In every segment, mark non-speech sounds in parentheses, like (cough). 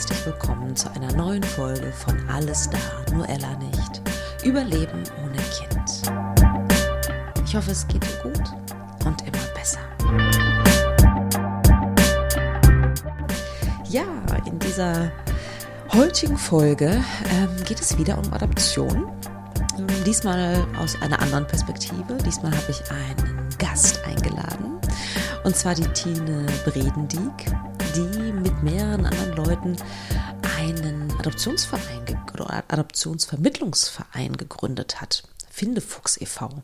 herzlich willkommen zu einer neuen Folge von Alles da, nur Ella nicht. Überleben ohne Kind. Ich hoffe, es geht dir gut und immer besser. Ja, in dieser heutigen Folge ähm, geht es wieder um Adoption. Ähm, diesmal aus einer anderen Perspektive. Diesmal habe ich einen Gast eingeladen. Und zwar die Tine Bredendieck die mit mehreren anderen Leuten einen Adoptionsverein oder Adoptionsvermittlungsverein gegründet hat. Findefuchs e.V.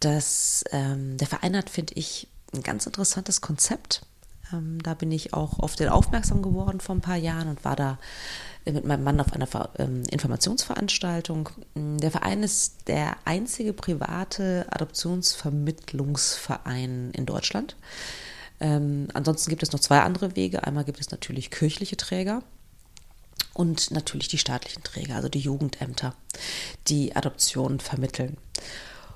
Das, ähm, der Verein hat, finde ich, ein ganz interessantes Konzept. Ähm, da bin ich auch auf den aufmerksam geworden vor ein paar Jahren und war da mit meinem Mann auf einer ähm, Informationsveranstaltung. Der Verein ist der einzige private Adoptionsvermittlungsverein in Deutschland. Ähm, ansonsten gibt es noch zwei andere Wege. Einmal gibt es natürlich kirchliche Träger und natürlich die staatlichen Träger, also die Jugendämter, die Adoptionen vermitteln.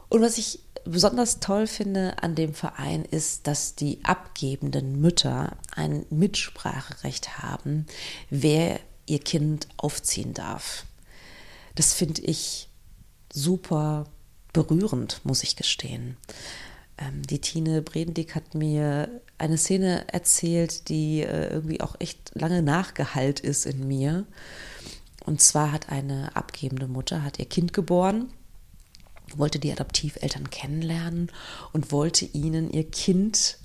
Und was ich besonders toll finde an dem Verein ist, dass die abgebenden Mütter ein Mitspracherecht haben, wer ihr Kind aufziehen darf. Das finde ich super berührend, muss ich gestehen. Ähm, die Tine Bredendick hat mir eine Szene erzählt, die äh, irgendwie auch echt lange nachgehalt ist in mir. Und zwar hat eine abgebende Mutter, hat ihr Kind geboren, wollte die Adoptiveltern kennenlernen und wollte ihnen ihr Kind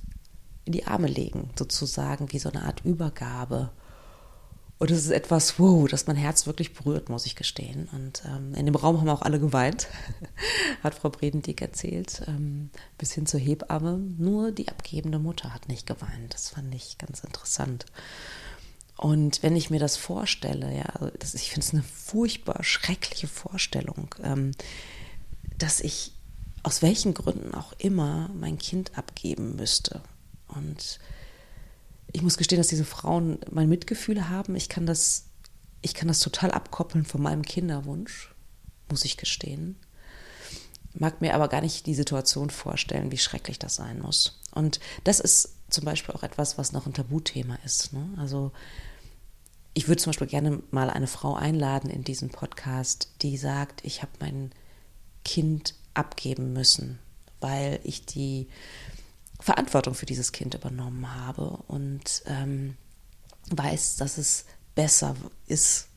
in die Arme legen, sozusagen wie so eine Art Übergabe. Und es ist etwas, wow, das mein Herz wirklich berührt, muss ich gestehen. Und ähm, in dem Raum haben auch alle geweint, (laughs) hat Frau Bredendieck erzählt, ähm, bis hin zur Hebamme. Nur die abgebende Mutter hat nicht geweint. Das fand ich ganz interessant. Und wenn ich mir das vorstelle, ja, also das, ich finde es eine furchtbar schreckliche Vorstellung, ähm, dass ich aus welchen Gründen auch immer mein Kind abgeben müsste. Und ich muss gestehen, dass diese Frauen mein Mitgefühl haben. Ich kann das, ich kann das total abkoppeln von meinem Kinderwunsch, muss ich gestehen. Mag mir aber gar nicht die Situation vorstellen, wie schrecklich das sein muss. Und das ist zum Beispiel auch etwas, was noch ein Tabuthema ist. Ne? Also ich würde zum Beispiel gerne mal eine Frau einladen in diesen Podcast, die sagt, ich habe mein Kind abgeben müssen, weil ich die Verantwortung für dieses Kind übernommen habe und ähm, weiß, dass es besser ist,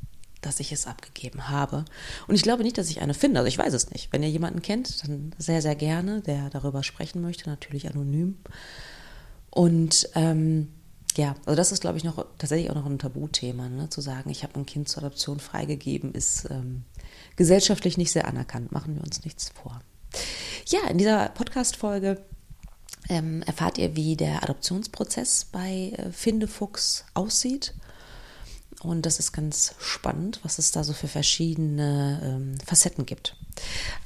dass ich es abgegeben habe. Und ich glaube nicht, dass ich eine finde. Also ich weiß es nicht. Wenn ihr jemanden kennt, dann sehr, sehr gerne, der darüber sprechen möchte, natürlich anonym. Und ähm, ja, also das ist, glaube ich, noch tatsächlich auch noch ein Tabuthema. Ne? Zu sagen, ich habe ein Kind zur Adoption freigegeben, ist ähm, gesellschaftlich nicht sehr anerkannt. Machen wir uns nichts vor. Ja, in dieser Podcast-Folge ähm, erfahrt ihr, wie der Adoptionsprozess bei äh, Findefuchs aussieht. Und das ist ganz spannend, was es da so für verschiedene ähm, Facetten gibt.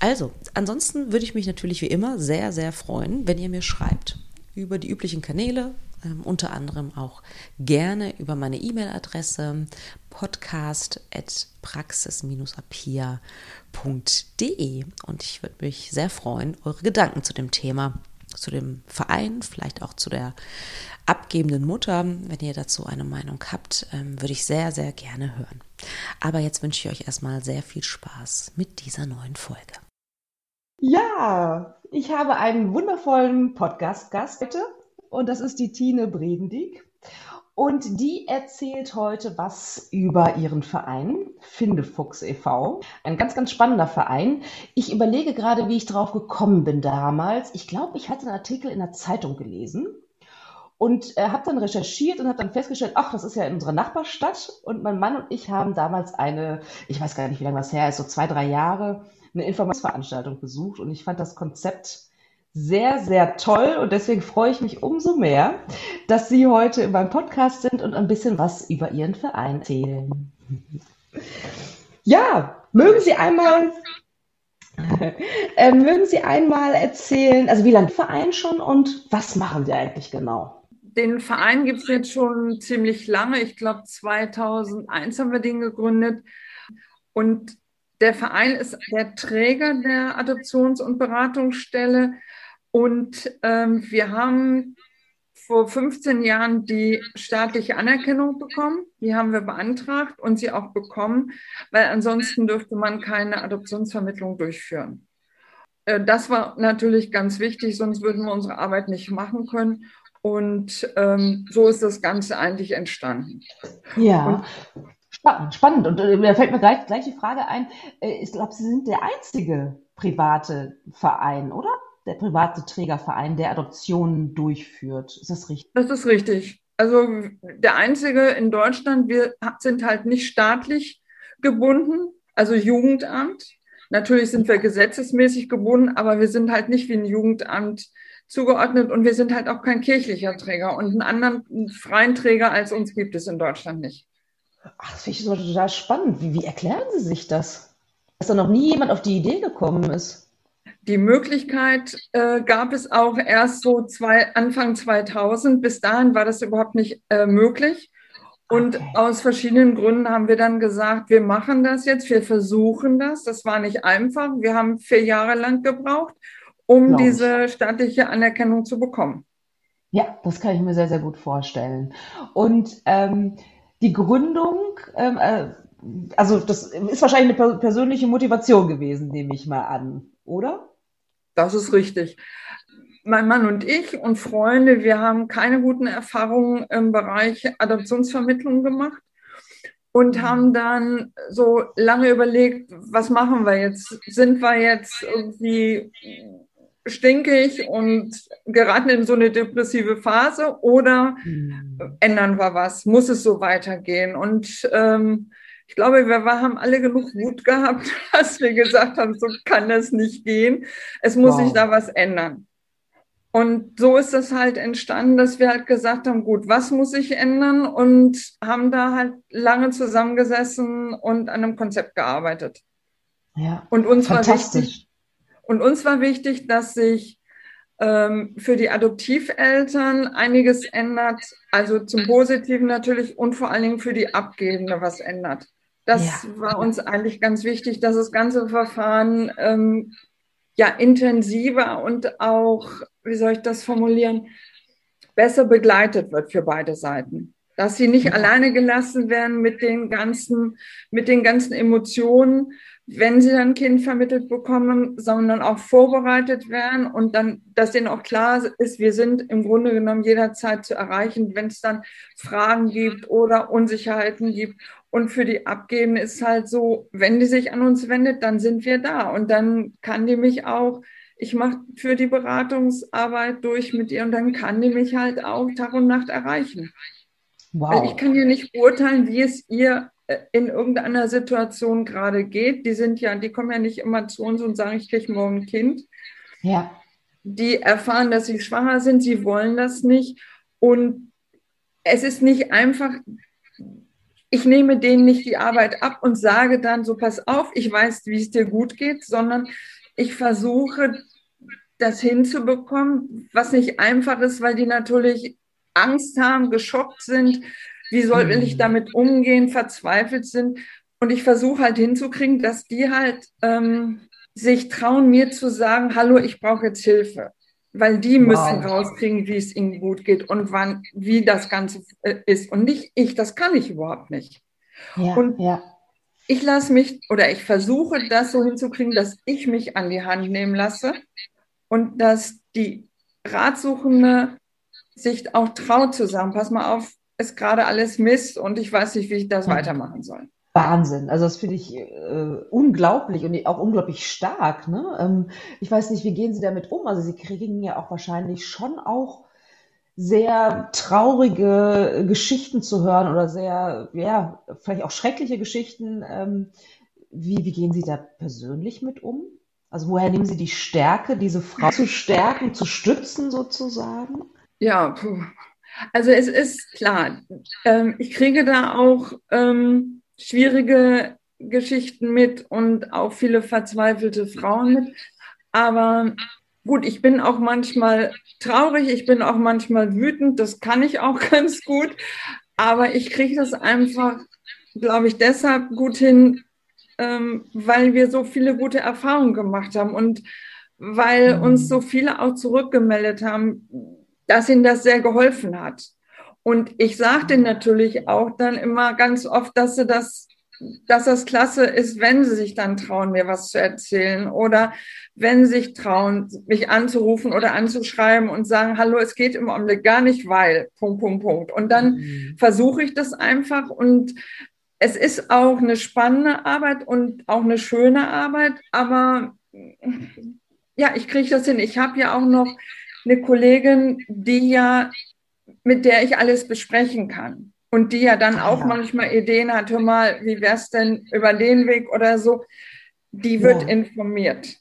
Also, ansonsten würde ich mich natürlich wie immer sehr, sehr freuen, wenn ihr mir schreibt über die üblichen Kanäle, ähm, unter anderem auch gerne über meine E-Mail-Adresse podcast.praxis-apia.de. Und ich würde mich sehr freuen, eure Gedanken zu dem Thema zu dem Verein, vielleicht auch zu der abgebenden Mutter. Wenn ihr dazu eine Meinung habt, ähm, würde ich sehr, sehr gerne hören. Aber jetzt wünsche ich euch erstmal sehr viel Spaß mit dieser neuen Folge. Ja, ich habe einen wundervollen Podcast-Gast heute und das ist die Tine Bredendieck. Und die erzählt heute was über ihren Verein, Findefuchs e.V. Ein ganz, ganz spannender Verein. Ich überlege gerade, wie ich drauf gekommen bin damals. Ich glaube, ich hatte einen Artikel in der Zeitung gelesen und äh, habe dann recherchiert und habe dann festgestellt, ach, das ist ja in unserer Nachbarstadt. Und mein Mann und ich haben damals eine, ich weiß gar nicht, wie lange das her ist, so zwei, drei Jahre, eine Informationsveranstaltung besucht. Und ich fand das Konzept sehr, sehr toll und deswegen freue ich mich umso mehr, dass Sie heute in meinem Podcast sind und ein bisschen was über Ihren Verein erzählen. Ja, mögen Sie einmal, (laughs) äh, mögen Sie einmal erzählen, also wie lange Verein schon und was machen Sie eigentlich genau? Den Verein gibt es jetzt schon ziemlich lange. Ich glaube, 2001 haben wir den gegründet. Und der Verein ist der Träger der Adoptions- und Beratungsstelle und ähm, wir haben vor 15 Jahren die staatliche Anerkennung bekommen. Die haben wir beantragt und sie auch bekommen, weil ansonsten dürfte man keine Adoptionsvermittlung durchführen. Äh, das war natürlich ganz wichtig, sonst würden wir unsere Arbeit nicht machen können. Und ähm, so ist das Ganze eigentlich entstanden. Ja. Und, spannend. Und äh, da fällt mir gleich, gleich die Frage ein. Äh, ich glaube, Sie sind der einzige private Verein, oder? Der private Trägerverein, der Adoptionen durchführt. Ist das richtig? Das ist richtig. Also der einzige in Deutschland, wir sind halt nicht staatlich gebunden, also Jugendamt. Natürlich sind wir gesetzesmäßig gebunden, aber wir sind halt nicht wie ein Jugendamt zugeordnet und wir sind halt auch kein kirchlicher Träger und einen anderen freien Träger als uns gibt es in Deutschland nicht. Ach, das finde ich so total spannend. Wie, wie erklären Sie sich das? Dass da noch nie jemand auf die Idee gekommen ist? Die Möglichkeit äh, gab es auch erst so zwei, Anfang 2000. Bis dahin war das überhaupt nicht äh, möglich. Und aus verschiedenen Gründen haben wir dann gesagt, wir machen das jetzt, wir versuchen das. Das war nicht einfach. Wir haben vier Jahre lang gebraucht um diese staatliche Anerkennung zu bekommen. Ja, das kann ich mir sehr, sehr gut vorstellen. Und ähm, die Gründung, ähm, äh, also das ist wahrscheinlich eine persönliche Motivation gewesen, nehme ich mal an, oder? Das ist richtig. Mein Mann und ich und Freunde, wir haben keine guten Erfahrungen im Bereich Adoptionsvermittlung gemacht und mhm. haben dann so lange überlegt, was machen wir jetzt? Sind wir jetzt irgendwie stinkig und geraten in so eine depressive Phase oder mhm. ändern wir was? Muss es so weitergehen? Und ähm, ich glaube, wir haben alle genug Mut gehabt, (laughs) dass wir gesagt haben, so kann das nicht gehen. Es muss wow. sich da was ändern. Und so ist es halt entstanden, dass wir halt gesagt haben, gut, was muss sich ändern? Und haben da halt lange zusammengesessen und an einem Konzept gearbeitet. Ja, und uns war wichtig, und uns war wichtig, dass sich ähm, für die Adoptiveltern einiges ändert, also zum Positiven natürlich und vor allen Dingen für die Abgebende was ändert. Das ja. war uns eigentlich ganz wichtig, dass das ganze Verfahren ähm, ja intensiver und auch, wie soll ich das formulieren, besser begleitet wird für beide Seiten. Dass sie nicht ja. alleine gelassen werden mit den ganzen, mit den ganzen Emotionen, wenn sie dann ein Kind vermittelt bekommen, sondern auch vorbereitet werden und dann, dass denen auch klar ist, wir sind im Grunde genommen jederzeit zu erreichen, wenn es dann Fragen gibt oder Unsicherheiten gibt. Und für die Abgebende ist es halt so, wenn die sich an uns wendet, dann sind wir da und dann kann die mich auch ich mache für die Beratungsarbeit durch mit ihr und dann kann die mich halt auch Tag und Nacht erreichen. Wow. Also ich kann ja nicht beurteilen, wie es ihr in irgendeiner Situation gerade geht. Die sind ja, die kommen ja nicht immer zu uns und sagen, ich kriege morgen ein Kind. Ja. Die erfahren, dass sie schwanger sind, sie wollen das nicht. Und es ist nicht einfach, ich nehme denen nicht die Arbeit ab und sage dann so, pass auf, ich weiß, wie es dir gut geht, sondern ich versuche, das hinzubekommen, was nicht einfach ist, weil die natürlich Angst haben, geschockt sind, wie soll ich mhm. damit umgehen, verzweifelt sind. Und ich versuche halt hinzukriegen, dass die halt ähm, sich trauen, mir zu sagen, hallo, ich brauche jetzt Hilfe. Weil die wow. müssen rauskriegen, wie es ihnen gut geht und wann, wie das Ganze äh, ist. Und nicht ich, das kann ich überhaupt nicht. Ja, und ja. ich lasse mich oder ich versuche das so hinzukriegen, dass ich mich an die Hand nehmen lasse und dass die Ratsuchende sich auch traut zu sagen, pass mal auf, ist gerade alles Mist und ich weiß nicht, wie ich das weitermachen soll. Wahnsinn. Also das finde ich äh, unglaublich und auch unglaublich stark. Ne? Ähm, ich weiß nicht, wie gehen Sie damit um? Also Sie kriegen ja auch wahrscheinlich schon auch sehr traurige Geschichten zu hören oder sehr, ja, vielleicht auch schreckliche Geschichten. Ähm, wie, wie gehen Sie da persönlich mit um? Also woher nehmen Sie die Stärke, diese Frau zu stärken, zu stützen sozusagen? Ja, puh. Also es ist klar, ähm, ich kriege da auch ähm, schwierige Geschichten mit und auch viele verzweifelte Frauen mit. Aber gut, ich bin auch manchmal traurig, ich bin auch manchmal wütend, das kann ich auch (laughs) ganz gut. Aber ich kriege das einfach, glaube ich, deshalb gut hin, ähm, weil wir so viele gute Erfahrungen gemacht haben und weil uns mhm. so viele auch zurückgemeldet haben, dass ihnen das sehr geholfen hat. Und ich sagte natürlich auch dann immer ganz oft, dass sie das dass das klasse ist, wenn sie sich dann trauen, mir was zu erzählen oder wenn sie sich trauen, mich anzurufen oder anzuschreiben und sagen, hallo, es geht im Augenblick gar nicht, weil, Punkt, Punkt, Punkt. Und dann mhm. versuche ich das einfach und es ist auch eine spannende Arbeit und auch eine schöne Arbeit, aber ja, ich kriege das hin. Ich habe ja auch noch eine Kollegin, die ja, mit der ich alles besprechen kann. Und die ja dann auch ja. manchmal Ideen hat, hör mal, wie wär's denn über den Weg oder so, die wird ja. informiert.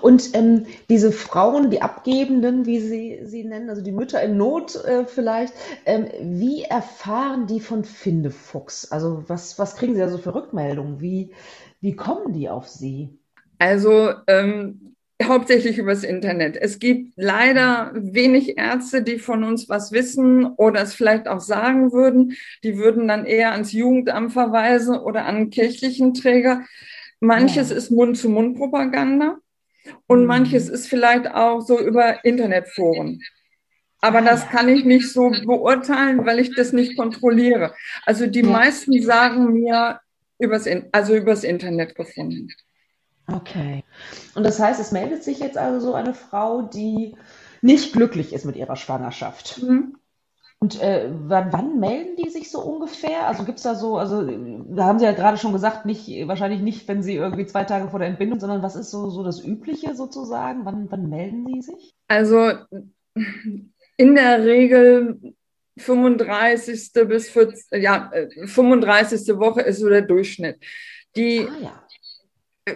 Und ähm, diese Frauen, die Abgebenden, wie Sie sie nennen, also die Mütter in Not äh, vielleicht, ähm, wie erfahren die von Findefuchs? Also was, was kriegen Sie also für Rückmeldungen? Wie, wie kommen die auf Sie? Also ähm, hauptsächlich übers Internet. Es gibt leider wenig Ärzte, die von uns was wissen oder es vielleicht auch sagen würden. Die würden dann eher ans Jugendamt verweisen oder an kirchlichen Träger. Manches ja. ist Mund-zu-Mund-Propaganda und mhm. manches ist vielleicht auch so über Internetforen. Aber das kann ich nicht so beurteilen, weil ich das nicht kontrolliere. Also die meisten sagen mir übers, also übers Internet gefunden. Okay. Und das heißt, es meldet sich jetzt also so eine Frau, die nicht glücklich ist mit ihrer Schwangerschaft. Mhm. Und äh, wann, wann, melden die sich so ungefähr? Also gibt es da so, also da haben Sie ja gerade schon gesagt, nicht, wahrscheinlich nicht, wenn Sie irgendwie zwei Tage vor der Entbindung, sondern was ist so, so das Übliche sozusagen? Wann, wann melden die sich? Also in der Regel 35. bis 40, ja, 35. Äh, Woche ist so der Durchschnitt. Die ah, ja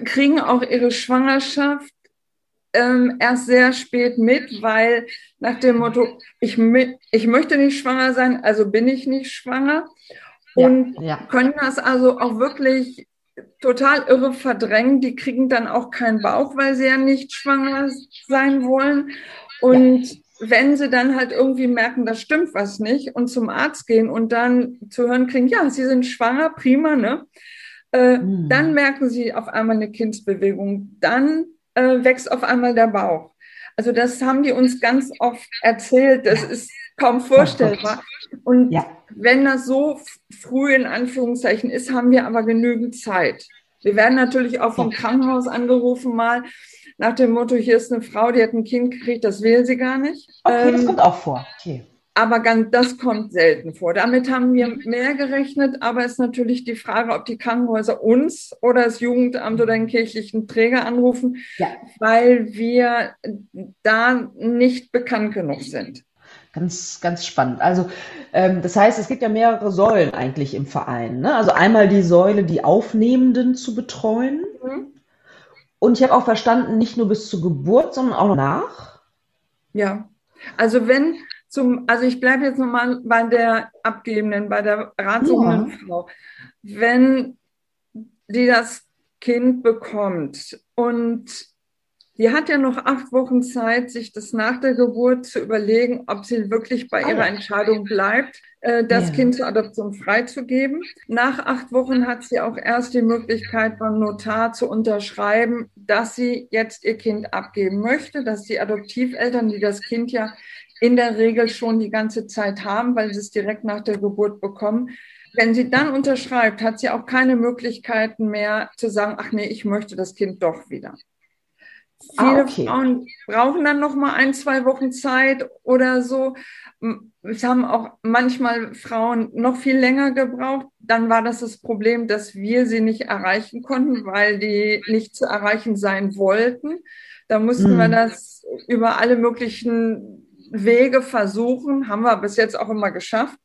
kriegen auch ihre Schwangerschaft ähm, erst sehr spät mit, weil nach dem Motto, ich, ich möchte nicht schwanger sein, also bin ich nicht schwanger. Und ja, ja. können das also auch wirklich total irre verdrängen. Die kriegen dann auch keinen Bauch, weil sie ja nicht schwanger sein wollen. Und ja. wenn sie dann halt irgendwie merken, da stimmt was nicht und zum Arzt gehen und dann zu hören kriegen, ja, sie sind schwanger, prima, ne? Äh, mhm. Dann merken sie auf einmal eine Kindsbewegung. Dann äh, wächst auf einmal der Bauch. Also das haben die uns ganz oft erzählt. Das ist kaum vorstellbar. Und ja. wenn das so früh in Anführungszeichen ist, haben wir aber genügend Zeit. Wir werden natürlich auch vom Krankenhaus angerufen mal nach dem Motto, hier ist eine Frau, die hat ein Kind gekriegt, das will sie gar nicht. Okay, ähm, das kommt auch vor. Okay aber ganz, das kommt selten vor. Damit haben wir mehr gerechnet, aber es ist natürlich die Frage, ob die Krankenhäuser uns oder das Jugendamt oder den kirchlichen Träger anrufen, ja. weil wir da nicht bekannt genug sind. Ganz, ganz spannend. Also ähm, das heißt, es gibt ja mehrere Säulen eigentlich im Verein. Ne? Also einmal die Säule, die Aufnehmenden zu betreuen. Mhm. Und ich habe auch verstanden, nicht nur bis zur Geburt, sondern auch nach. Ja, also wenn zum, also ich bleibe jetzt nochmal bei der Abgebenden, bei der ratsuchenden ja. Frau. Wenn die das Kind bekommt und die hat ja noch acht Wochen Zeit, sich das nach der Geburt zu überlegen, ob sie wirklich bei ihrer Entscheidung bleibt, äh, das ja. Kind zur Adoption freizugeben. Nach acht Wochen hat sie auch erst die Möglichkeit, beim Notar zu unterschreiben, dass sie jetzt ihr Kind abgeben möchte, dass die Adoptiveltern, die das Kind ja in der Regel schon die ganze Zeit haben, weil sie es direkt nach der Geburt bekommen. Wenn sie dann unterschreibt, hat sie auch keine Möglichkeiten mehr zu sagen, ach nee, ich möchte das Kind doch wieder. Ah, Viele ah, okay. Frauen brauchen dann noch mal ein, zwei Wochen Zeit oder so. Es haben auch manchmal Frauen noch viel länger gebraucht. Dann war das das Problem, dass wir sie nicht erreichen konnten, weil die nicht zu erreichen sein wollten. Da mussten hm. wir das über alle möglichen Wege versuchen, haben wir bis jetzt auch immer geschafft.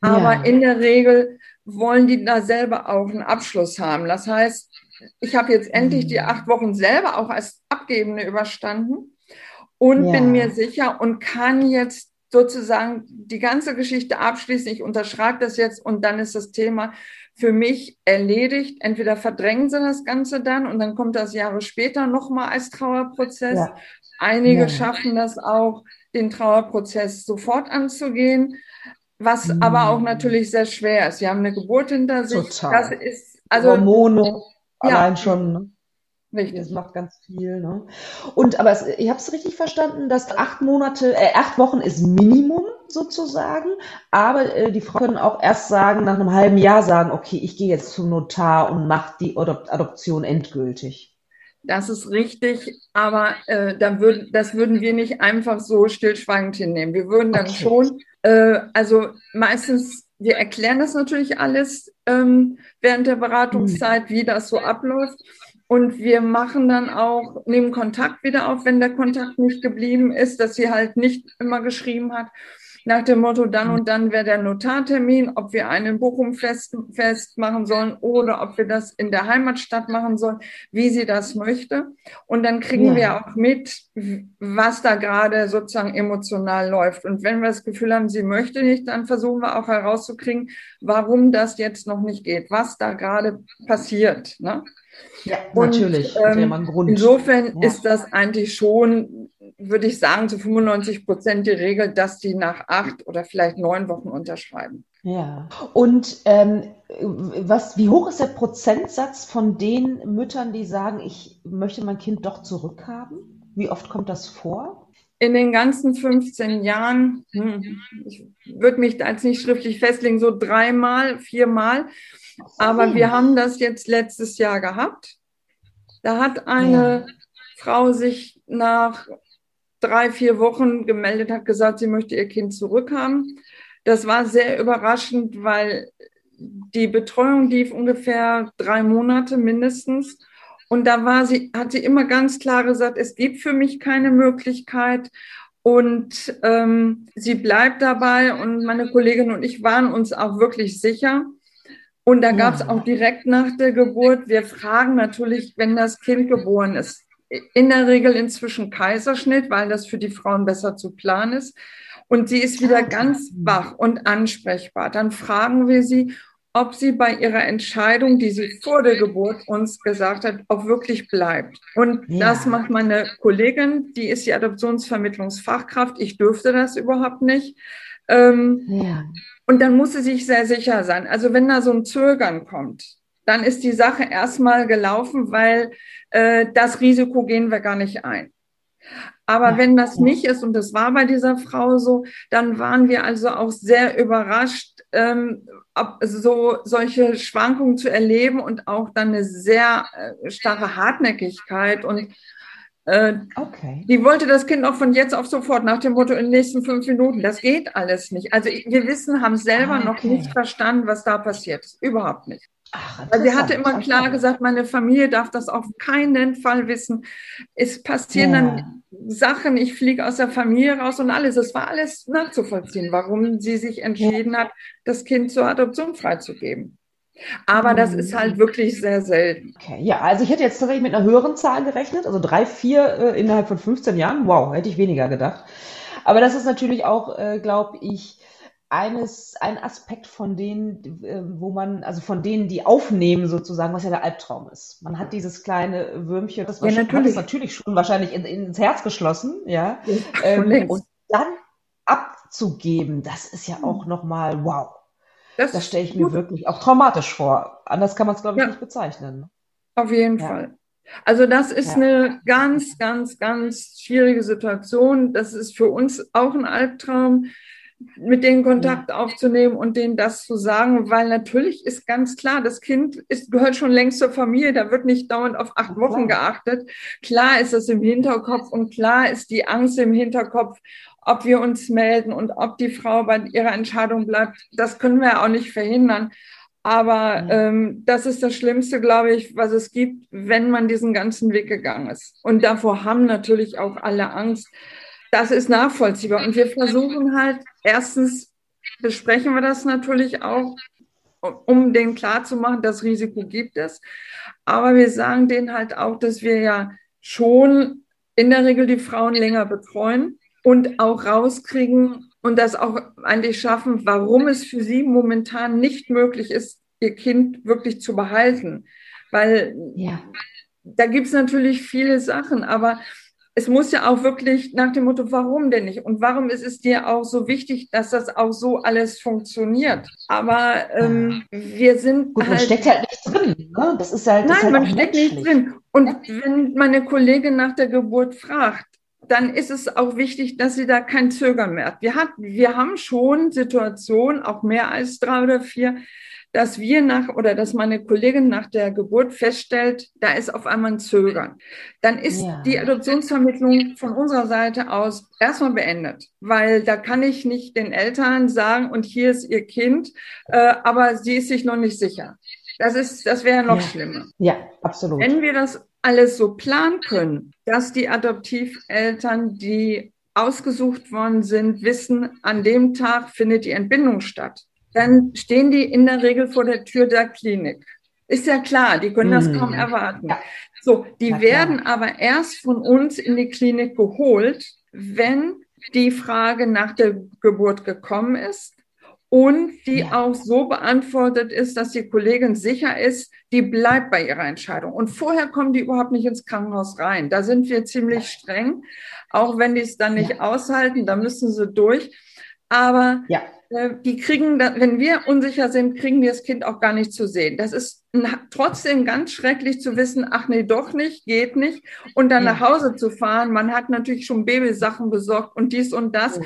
Aber ja. in der Regel wollen die da selber auch einen Abschluss haben. Das heißt, ich habe jetzt endlich die mhm. acht Wochen selber auch als Abgebende überstanden und ja. bin mir sicher und kann jetzt sozusagen die ganze Geschichte abschließen. Ich unterschreibe das jetzt und dann ist das Thema für mich erledigt. Entweder verdrängen sie das Ganze dann und dann kommt das Jahre später nochmal als Trauerprozess. Ja. Einige ja. schaffen das auch, den Trauerprozess sofort anzugehen, was mhm. aber auch natürlich sehr schwer ist. Sie haben eine Geburt hinter sich. Total. Das ist also Hormone ja, allein schon. Ne? Richtig. Das macht ganz viel. Ne? Und aber es, ich habe es richtig verstanden, dass acht Monate, äh, acht Wochen ist Minimum sozusagen, aber äh, die Frauen können auch erst sagen, nach einem halben Jahr sagen, okay, ich gehe jetzt zum Notar und mache die Adoption endgültig. Das ist richtig, aber äh, da würd, das würden wir nicht einfach so stillschweigend hinnehmen. Wir würden dann okay. schon, äh, also meistens, wir erklären das natürlich alles ähm, während der Beratungszeit, wie das so abläuft. Und wir machen dann auch, nehmen Kontakt wieder auf, wenn der Kontakt nicht geblieben ist, dass sie halt nicht immer geschrieben hat nach dem Motto, dann und dann wäre der Notartermin, ob wir einen Bochum fest, fest machen sollen oder ob wir das in der Heimatstadt machen sollen, wie sie das möchte. Und dann kriegen ja. wir auch mit, was da gerade sozusagen emotional läuft. Und wenn wir das Gefühl haben, sie möchte nicht, dann versuchen wir auch herauszukriegen, warum das jetzt noch nicht geht, was da gerade passiert. Ne? Ja, und, natürlich. Ähm, insofern ja. ist das eigentlich schon würde ich sagen, zu 95 Prozent die Regel, dass die nach acht oder vielleicht neun Wochen unterschreiben. Ja. Und ähm, was, wie hoch ist der Prozentsatz von den Müttern, die sagen, ich möchte mein Kind doch zurückhaben? Wie oft kommt das vor? In den ganzen 15 Jahren, hm, ich würde mich da jetzt nicht schriftlich festlegen, so dreimal, viermal. Aber wir haben das jetzt letztes Jahr gehabt. Da hat eine ja. Frau sich nach drei, vier Wochen gemeldet, hat gesagt, sie möchte ihr Kind zurückhaben. Das war sehr überraschend, weil die Betreuung lief ungefähr drei Monate mindestens. Und da war sie, hat sie immer ganz klar gesagt, es gibt für mich keine Möglichkeit. Und ähm, sie bleibt dabei. Und meine Kollegin und ich waren uns auch wirklich sicher. Und da gab es auch direkt nach der Geburt, wir fragen natürlich, wenn das Kind geboren ist, in der Regel inzwischen Kaiserschnitt, weil das für die Frauen besser zu planen ist. Und sie ist wieder ganz wach und ansprechbar. Dann fragen wir sie, ob sie bei ihrer Entscheidung, die sie vor der Geburt uns gesagt hat, auch wirklich bleibt. Und ja. das macht meine Kollegin, die ist die Adoptionsvermittlungsfachkraft. Ich dürfte das überhaupt nicht. Ähm, ja. Und dann muss sie sich sehr sicher sein. Also wenn da so ein Zögern kommt, dann ist die Sache erstmal gelaufen, weil äh, das Risiko gehen wir gar nicht ein. Aber ja, wenn das nicht ist, und das war bei dieser Frau so, dann waren wir also auch sehr überrascht, ähm, so solche Schwankungen zu erleben und auch dann eine sehr äh, starre Hartnäckigkeit und äh, okay. Die wollte das Kind auch von jetzt auf sofort nach dem Motto in den nächsten fünf Minuten. Das geht alles nicht. Also wir wissen, haben selber okay. noch nicht verstanden, was da passiert ist. Überhaupt nicht. Ach, Weil sie hatte immer klar gesagt, meine Familie darf das auf keinen Fall wissen. Es passieren ja. dann Sachen, ich fliege aus der Familie raus und alles. Es war alles nachzuvollziehen, warum sie sich entschieden ja. hat, das Kind zur Adoption freizugeben. Aber das ist halt mhm. wirklich sehr selten. Okay, ja, also ich hätte jetzt tatsächlich mit einer höheren Zahl gerechnet, also drei, vier äh, innerhalb von 15 Jahren. Wow, hätte ich weniger gedacht. Aber das ist natürlich auch, äh, glaube ich, eines, ein Aspekt von denen, äh, wo man, also von denen, die aufnehmen sozusagen, was ja der Albtraum ist. Man hat dieses kleine Würmchen, das ja, natürlich. natürlich schon wahrscheinlich in, ins Herz geschlossen, ja. ähm, und dann abzugeben, das ist ja auch nochmal wow. Das, das stelle ich mir wirklich auch traumatisch vor. Anders kann man es, glaube ich, ja. nicht bezeichnen. Auf jeden ja. Fall. Also das ist ja. eine ganz, ganz, ganz schwierige Situation. Das ist für uns auch ein Albtraum mit denen Kontakt ja. aufzunehmen und denen das zu sagen, weil natürlich ist ganz klar, das Kind ist, gehört schon längst zur Familie, da wird nicht dauernd auf acht Wochen geachtet. Klar ist das im Hinterkopf und klar ist die Angst im Hinterkopf, ob wir uns melden und ob die Frau bei ihrer Entscheidung bleibt. Das können wir auch nicht verhindern. Aber ähm, das ist das Schlimmste, glaube ich, was es gibt, wenn man diesen ganzen Weg gegangen ist. Und davor haben natürlich auch alle Angst. Das ist nachvollziehbar. Und wir versuchen halt, erstens besprechen wir das natürlich auch, um denen klarzumachen, das Risiko gibt es. Aber wir sagen denen halt auch, dass wir ja schon in der Regel die Frauen länger betreuen und auch rauskriegen und das auch eigentlich schaffen, warum es für sie momentan nicht möglich ist, ihr Kind wirklich zu behalten. Weil ja. da gibt es natürlich viele Sachen, aber es muss ja auch wirklich nach dem Motto, warum denn nicht? Und warum ist es dir auch so wichtig, dass das auch so alles funktioniert? Aber ähm, wir sind. Gut, halt, man steckt halt nicht drin. Ne? Das ist halt. Nein, ist halt man steckt nicht drin. Und wenn meine Kollegin nach der Geburt fragt, dann ist es auch wichtig, dass sie da kein Zögern mehr hat. Wir, hat, wir haben schon Situationen, auch mehr als drei oder vier, dass wir nach oder dass meine Kollegin nach der Geburt feststellt, da ist auf einmal ein Zögern. Dann ist ja. die Adoptionsvermittlung von unserer Seite aus erstmal beendet, weil da kann ich nicht den Eltern sagen, und hier ist ihr Kind, äh, aber sie ist sich noch nicht sicher. Das ist, das wäre noch ja. schlimmer. Ja, absolut. Wenn wir das alles so planen können, dass die Adoptiveltern, die ausgesucht worden sind, wissen, an dem Tag findet die Entbindung statt dann stehen die in der Regel vor der Tür der Klinik. Ist ja klar, die können das kaum mhm. erwarten. Ja. So, die ja, werden aber erst von uns in die Klinik geholt, wenn die Frage nach der Geburt gekommen ist und die ja. auch so beantwortet ist, dass die Kollegin sicher ist, die bleibt bei ihrer Entscheidung. Und vorher kommen die überhaupt nicht ins Krankenhaus rein. Da sind wir ziemlich streng, auch wenn die es dann nicht aushalten, da müssen sie durch. Aber ja. Äh, die kriegen, wenn wir unsicher sind, kriegen die das Kind auch gar nicht zu sehen. Das ist trotzdem ganz schrecklich zu wissen, ach nee, doch nicht, geht nicht. Und dann ja. nach Hause zu fahren. Man hat natürlich schon Babysachen besorgt und dies und das.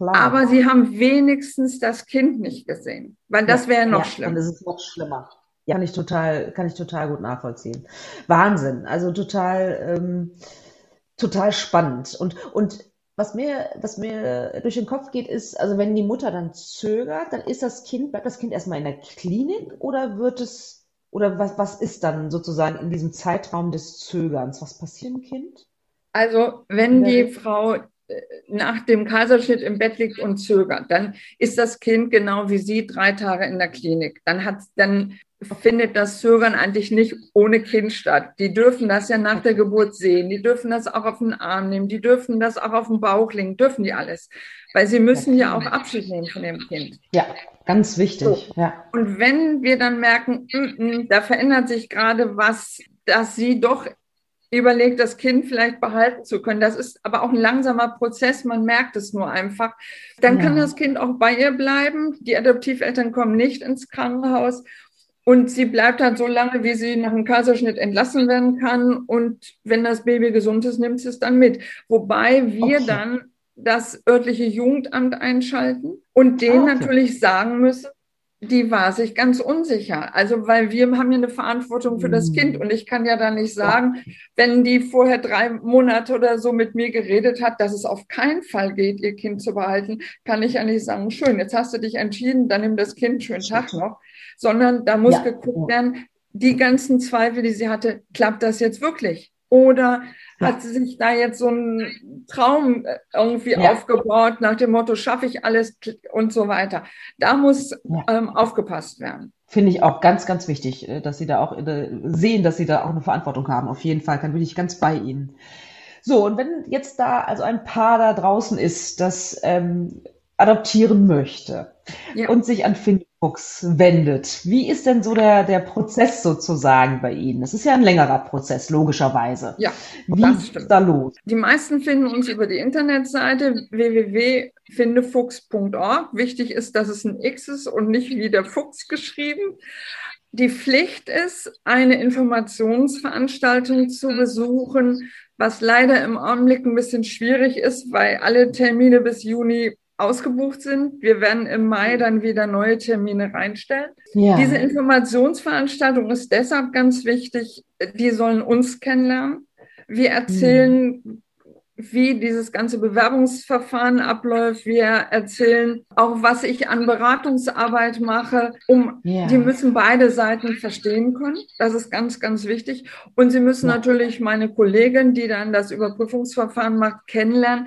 Ja, aber sie haben wenigstens das Kind nicht gesehen, weil das wäre noch ja, schlimmer. Und es ist noch schlimmer. Ja, kann ich total, kann ich total gut nachvollziehen. Wahnsinn. Also total, ähm, total spannend. Und, und was mir, was mir durch den Kopf geht, ist, also wenn die Mutter dann zögert, dann ist das Kind, bleibt das Kind erstmal in der Klinik oder wird es, oder was, was ist dann sozusagen in diesem Zeitraum des Zögerns? Was passiert im Kind? Also, wenn die Frau nach dem Kaiserschnitt im Bett liegt und zögert, dann ist das Kind genau wie sie drei Tage in der Klinik. Dann hat, dann findet das Zögern eigentlich nicht ohne Kind statt. Die dürfen das ja nach der Geburt sehen, die dürfen das auch auf den Arm nehmen, die dürfen das auch auf den Bauch legen, dürfen die alles. Weil sie müssen ja auch Abschied nehmen von dem Kind. Ja, ganz wichtig. So. Ja. Und wenn wir dann merken, mm -mm, da verändert sich gerade was, dass sie doch überlegt, das Kind vielleicht behalten zu können. Das ist aber auch ein langsamer Prozess, man merkt es nur einfach. Dann ja. kann das Kind auch bei ihr bleiben. Die Adoptiveltern kommen nicht ins Krankenhaus und sie bleibt halt so lange, wie sie nach dem Kaiserschnitt entlassen werden kann. Und wenn das Baby gesund ist, nimmt sie es dann mit. Wobei wir okay. dann das örtliche Jugendamt einschalten und denen ah, okay. natürlich sagen müssen, die war sich ganz unsicher. Also, weil wir haben ja eine Verantwortung für das Kind hm. und ich kann ja da nicht sagen, wenn die vorher drei Monate oder so mit mir geredet hat, dass es auf keinen Fall geht, ihr Kind zu behalten, kann ich ja nicht sagen, schön, jetzt hast du dich entschieden, dann nimm das Kind, schönen Tag noch sondern da muss ja. geguckt werden, die ganzen Zweifel, die sie hatte, klappt das jetzt wirklich? Oder. Hat sie sich da jetzt so einen Traum äh, irgendwie ja. aufgebaut nach dem Motto, schaffe ich alles und so weiter. Da muss ähm, aufgepasst werden. Finde ich auch ganz, ganz wichtig, äh, dass Sie da auch äh, sehen, dass Sie da auch eine Verantwortung haben. Auf jeden Fall, dann bin ich ganz bei Ihnen. So, und wenn jetzt da also ein Paar da draußen ist, das ähm, adoptieren möchte ja. und sich an Finfuchs wendet. Wie ist denn so der, der Prozess sozusagen bei Ihnen? Das ist ja ein längerer Prozess, logischerweise. Ja, Wie das stimmt. da los? Die meisten finden uns über die Internetseite www.findefuchs.org. Wichtig ist, dass es ein X ist und nicht wie der Fuchs geschrieben. Die Pflicht ist, eine Informationsveranstaltung zu besuchen, was leider im Augenblick ein bisschen schwierig ist, weil alle Termine bis Juni ausgebucht sind. Wir werden im Mai dann wieder neue Termine reinstellen. Ja. Diese Informationsveranstaltung ist deshalb ganz wichtig. Die sollen uns kennenlernen. Wir erzählen, mhm. wie dieses ganze Bewerbungsverfahren abläuft. Wir erzählen auch, was ich an Beratungsarbeit mache, um, ja. die müssen beide Seiten verstehen können. Das ist ganz, ganz wichtig. Und sie müssen ja. natürlich meine Kollegin, die dann das Überprüfungsverfahren macht, kennenlernen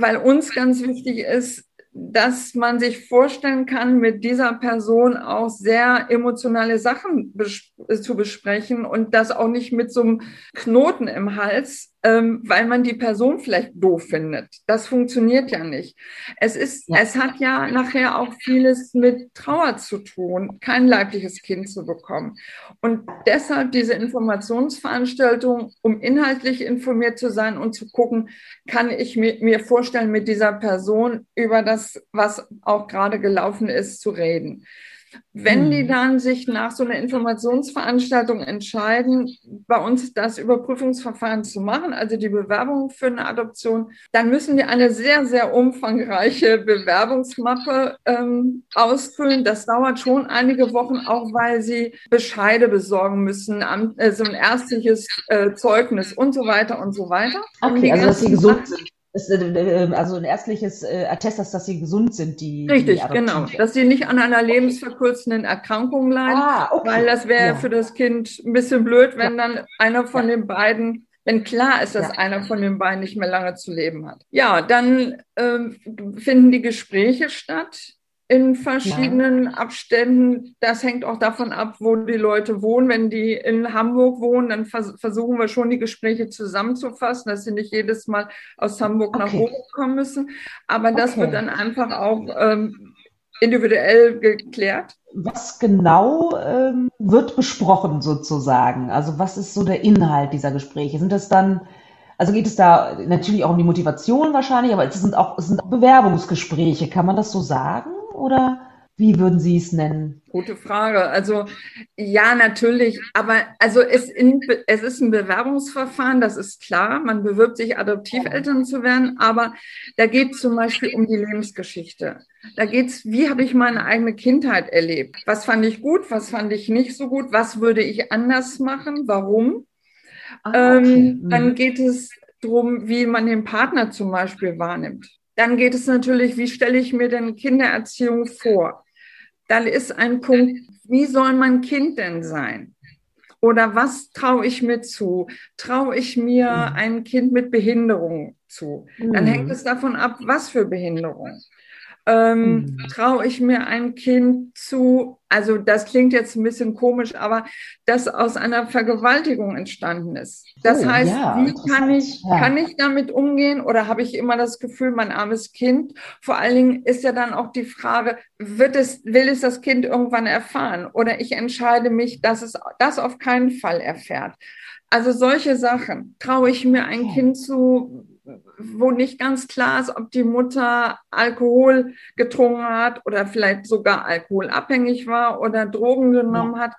weil uns ganz wichtig ist, dass man sich vorstellen kann, mit dieser Person auch sehr emotionale Sachen bes zu besprechen und das auch nicht mit so einem Knoten im Hals, ähm, weil man die Person vielleicht doof findet. Das funktioniert ja nicht. Es ist, ja. es hat ja nachher auch vieles mit Trauer zu tun, kein leibliches Kind zu bekommen. Und deshalb diese Informationsveranstaltung, um inhaltlich informiert zu sein und zu gucken, kann ich mir, mir vorstellen, mit dieser Person über das, was auch gerade gelaufen ist, zu reden. Wenn hm. die dann sich nach so einer Informationsveranstaltung entscheiden, bei uns das Überprüfungsverfahren zu machen, also die Bewerbung für eine Adoption, dann müssen die eine sehr, sehr umfangreiche Bewerbungsmappe ähm, ausfüllen. Das dauert schon einige Wochen, auch weil sie Bescheide besorgen müssen, äh, so ein ärztliches äh, Zeugnis und so weiter und so weiter. Okay, also dass sie gesund sind. Ist, äh, äh, also ein ärztliches äh, Attest, dass sie gesund sind, die. Richtig, die genau. Dass sie nicht an einer lebensverkürzenden Erkrankung leiden, ah, okay. weil das wäre ja. für das Kind ein bisschen blöd, wenn ja. dann einer von ja. den beiden wenn klar ist, dass einer von den beiden nicht mehr lange zu leben hat. Ja, dann äh, finden die Gespräche statt in verschiedenen ja. Abständen. Das hängt auch davon ab, wo die Leute wohnen. Wenn die in Hamburg wohnen, dann vers versuchen wir schon, die Gespräche zusammenzufassen, dass sie nicht jedes Mal aus Hamburg okay. nach Bochum kommen müssen. Aber das okay. wird dann einfach auch ähm, individuell geklärt. Was genau ähm, wird besprochen sozusagen? Also was ist so der Inhalt dieser Gespräche? Sind das dann also geht es da natürlich auch um die Motivation wahrscheinlich, aber es sind auch, es sind auch Bewerbungsgespräche. Kann man das so sagen? Oder wie würden Sie es nennen? Gute Frage. Also ja, natürlich. Aber also es, in, es ist ein Bewerbungsverfahren, das ist klar. Man bewirbt sich, Adoptiveltern zu werden. Aber da geht es zum Beispiel um die Lebensgeschichte. Da geht es, wie habe ich meine eigene Kindheit erlebt? Was fand ich gut? Was fand ich nicht so gut? Was würde ich anders machen? Warum? Ah, okay. ähm, dann mhm. geht es darum, wie man den Partner zum Beispiel wahrnimmt. Dann geht es natürlich, wie stelle ich mir denn Kindererziehung vor? Dann ist ein Punkt, wie soll mein Kind denn sein? Oder was traue ich mir zu? Traue ich mir mhm. ein Kind mit Behinderung zu? Dann hängt mhm. es davon ab, was für Behinderung ähm, mhm. traue ich mir ein Kind zu, also das klingt jetzt ein bisschen komisch, aber das aus einer Vergewaltigung entstanden ist. Das oh, heißt, ja, wie kann ich, ja. kann ich damit umgehen oder habe ich immer das Gefühl, mein armes Kind? Vor allen Dingen ist ja dann auch die Frage, wird es, will es das Kind irgendwann erfahren oder ich entscheide mich, dass es das auf keinen Fall erfährt. Also solche Sachen. Traue ich mir ein Kind zu, wo nicht ganz klar ist, ob die Mutter Alkohol getrunken hat oder vielleicht sogar alkoholabhängig war oder Drogen genommen ja. hat.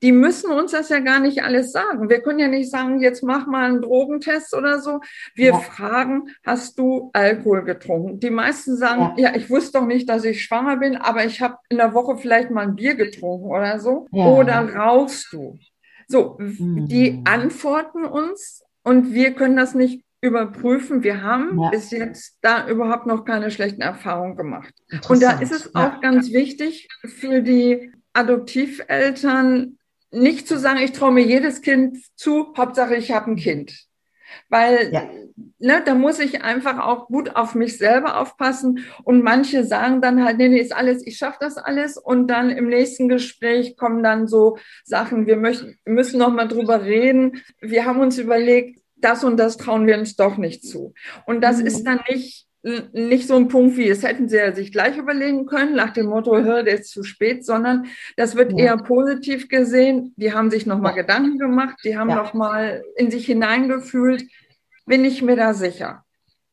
Die müssen uns das ja gar nicht alles sagen. Wir können ja nicht sagen, jetzt mach mal einen Drogentest oder so. Wir ja. fragen, hast du Alkohol getrunken? Die meisten sagen, ja. ja, ich wusste doch nicht, dass ich schwanger bin, aber ich habe in der Woche vielleicht mal ein Bier getrunken oder so. Oder rauchst du? So, mhm. die antworten uns und wir können das nicht überprüfen. Wir haben ja. bis jetzt da überhaupt noch keine schlechten Erfahrungen gemacht. Und da ist es auch ganz wichtig für die Adoptiveltern, nicht zu sagen, ich traue mir jedes Kind zu, Hauptsache ich habe ein Kind. Weil ja. ne, da muss ich einfach auch gut auf mich selber aufpassen. Und manche sagen dann halt, nee, nee, ist alles, ich schaffe das alles. Und dann im nächsten Gespräch kommen dann so Sachen, wir möchten, müssen noch mal drüber reden. Wir haben uns überlegt, das und das trauen wir uns doch nicht zu. Und das mhm. ist dann nicht, nicht so ein Punkt wie, es hätten sie ja sich gleich überlegen können, nach dem Motto, hör, der ist zu spät, sondern das wird ja. eher positiv gesehen. Die haben sich nochmal ja. Gedanken gemacht, die haben ja. nochmal in sich hineingefühlt. Bin ich mir da sicher.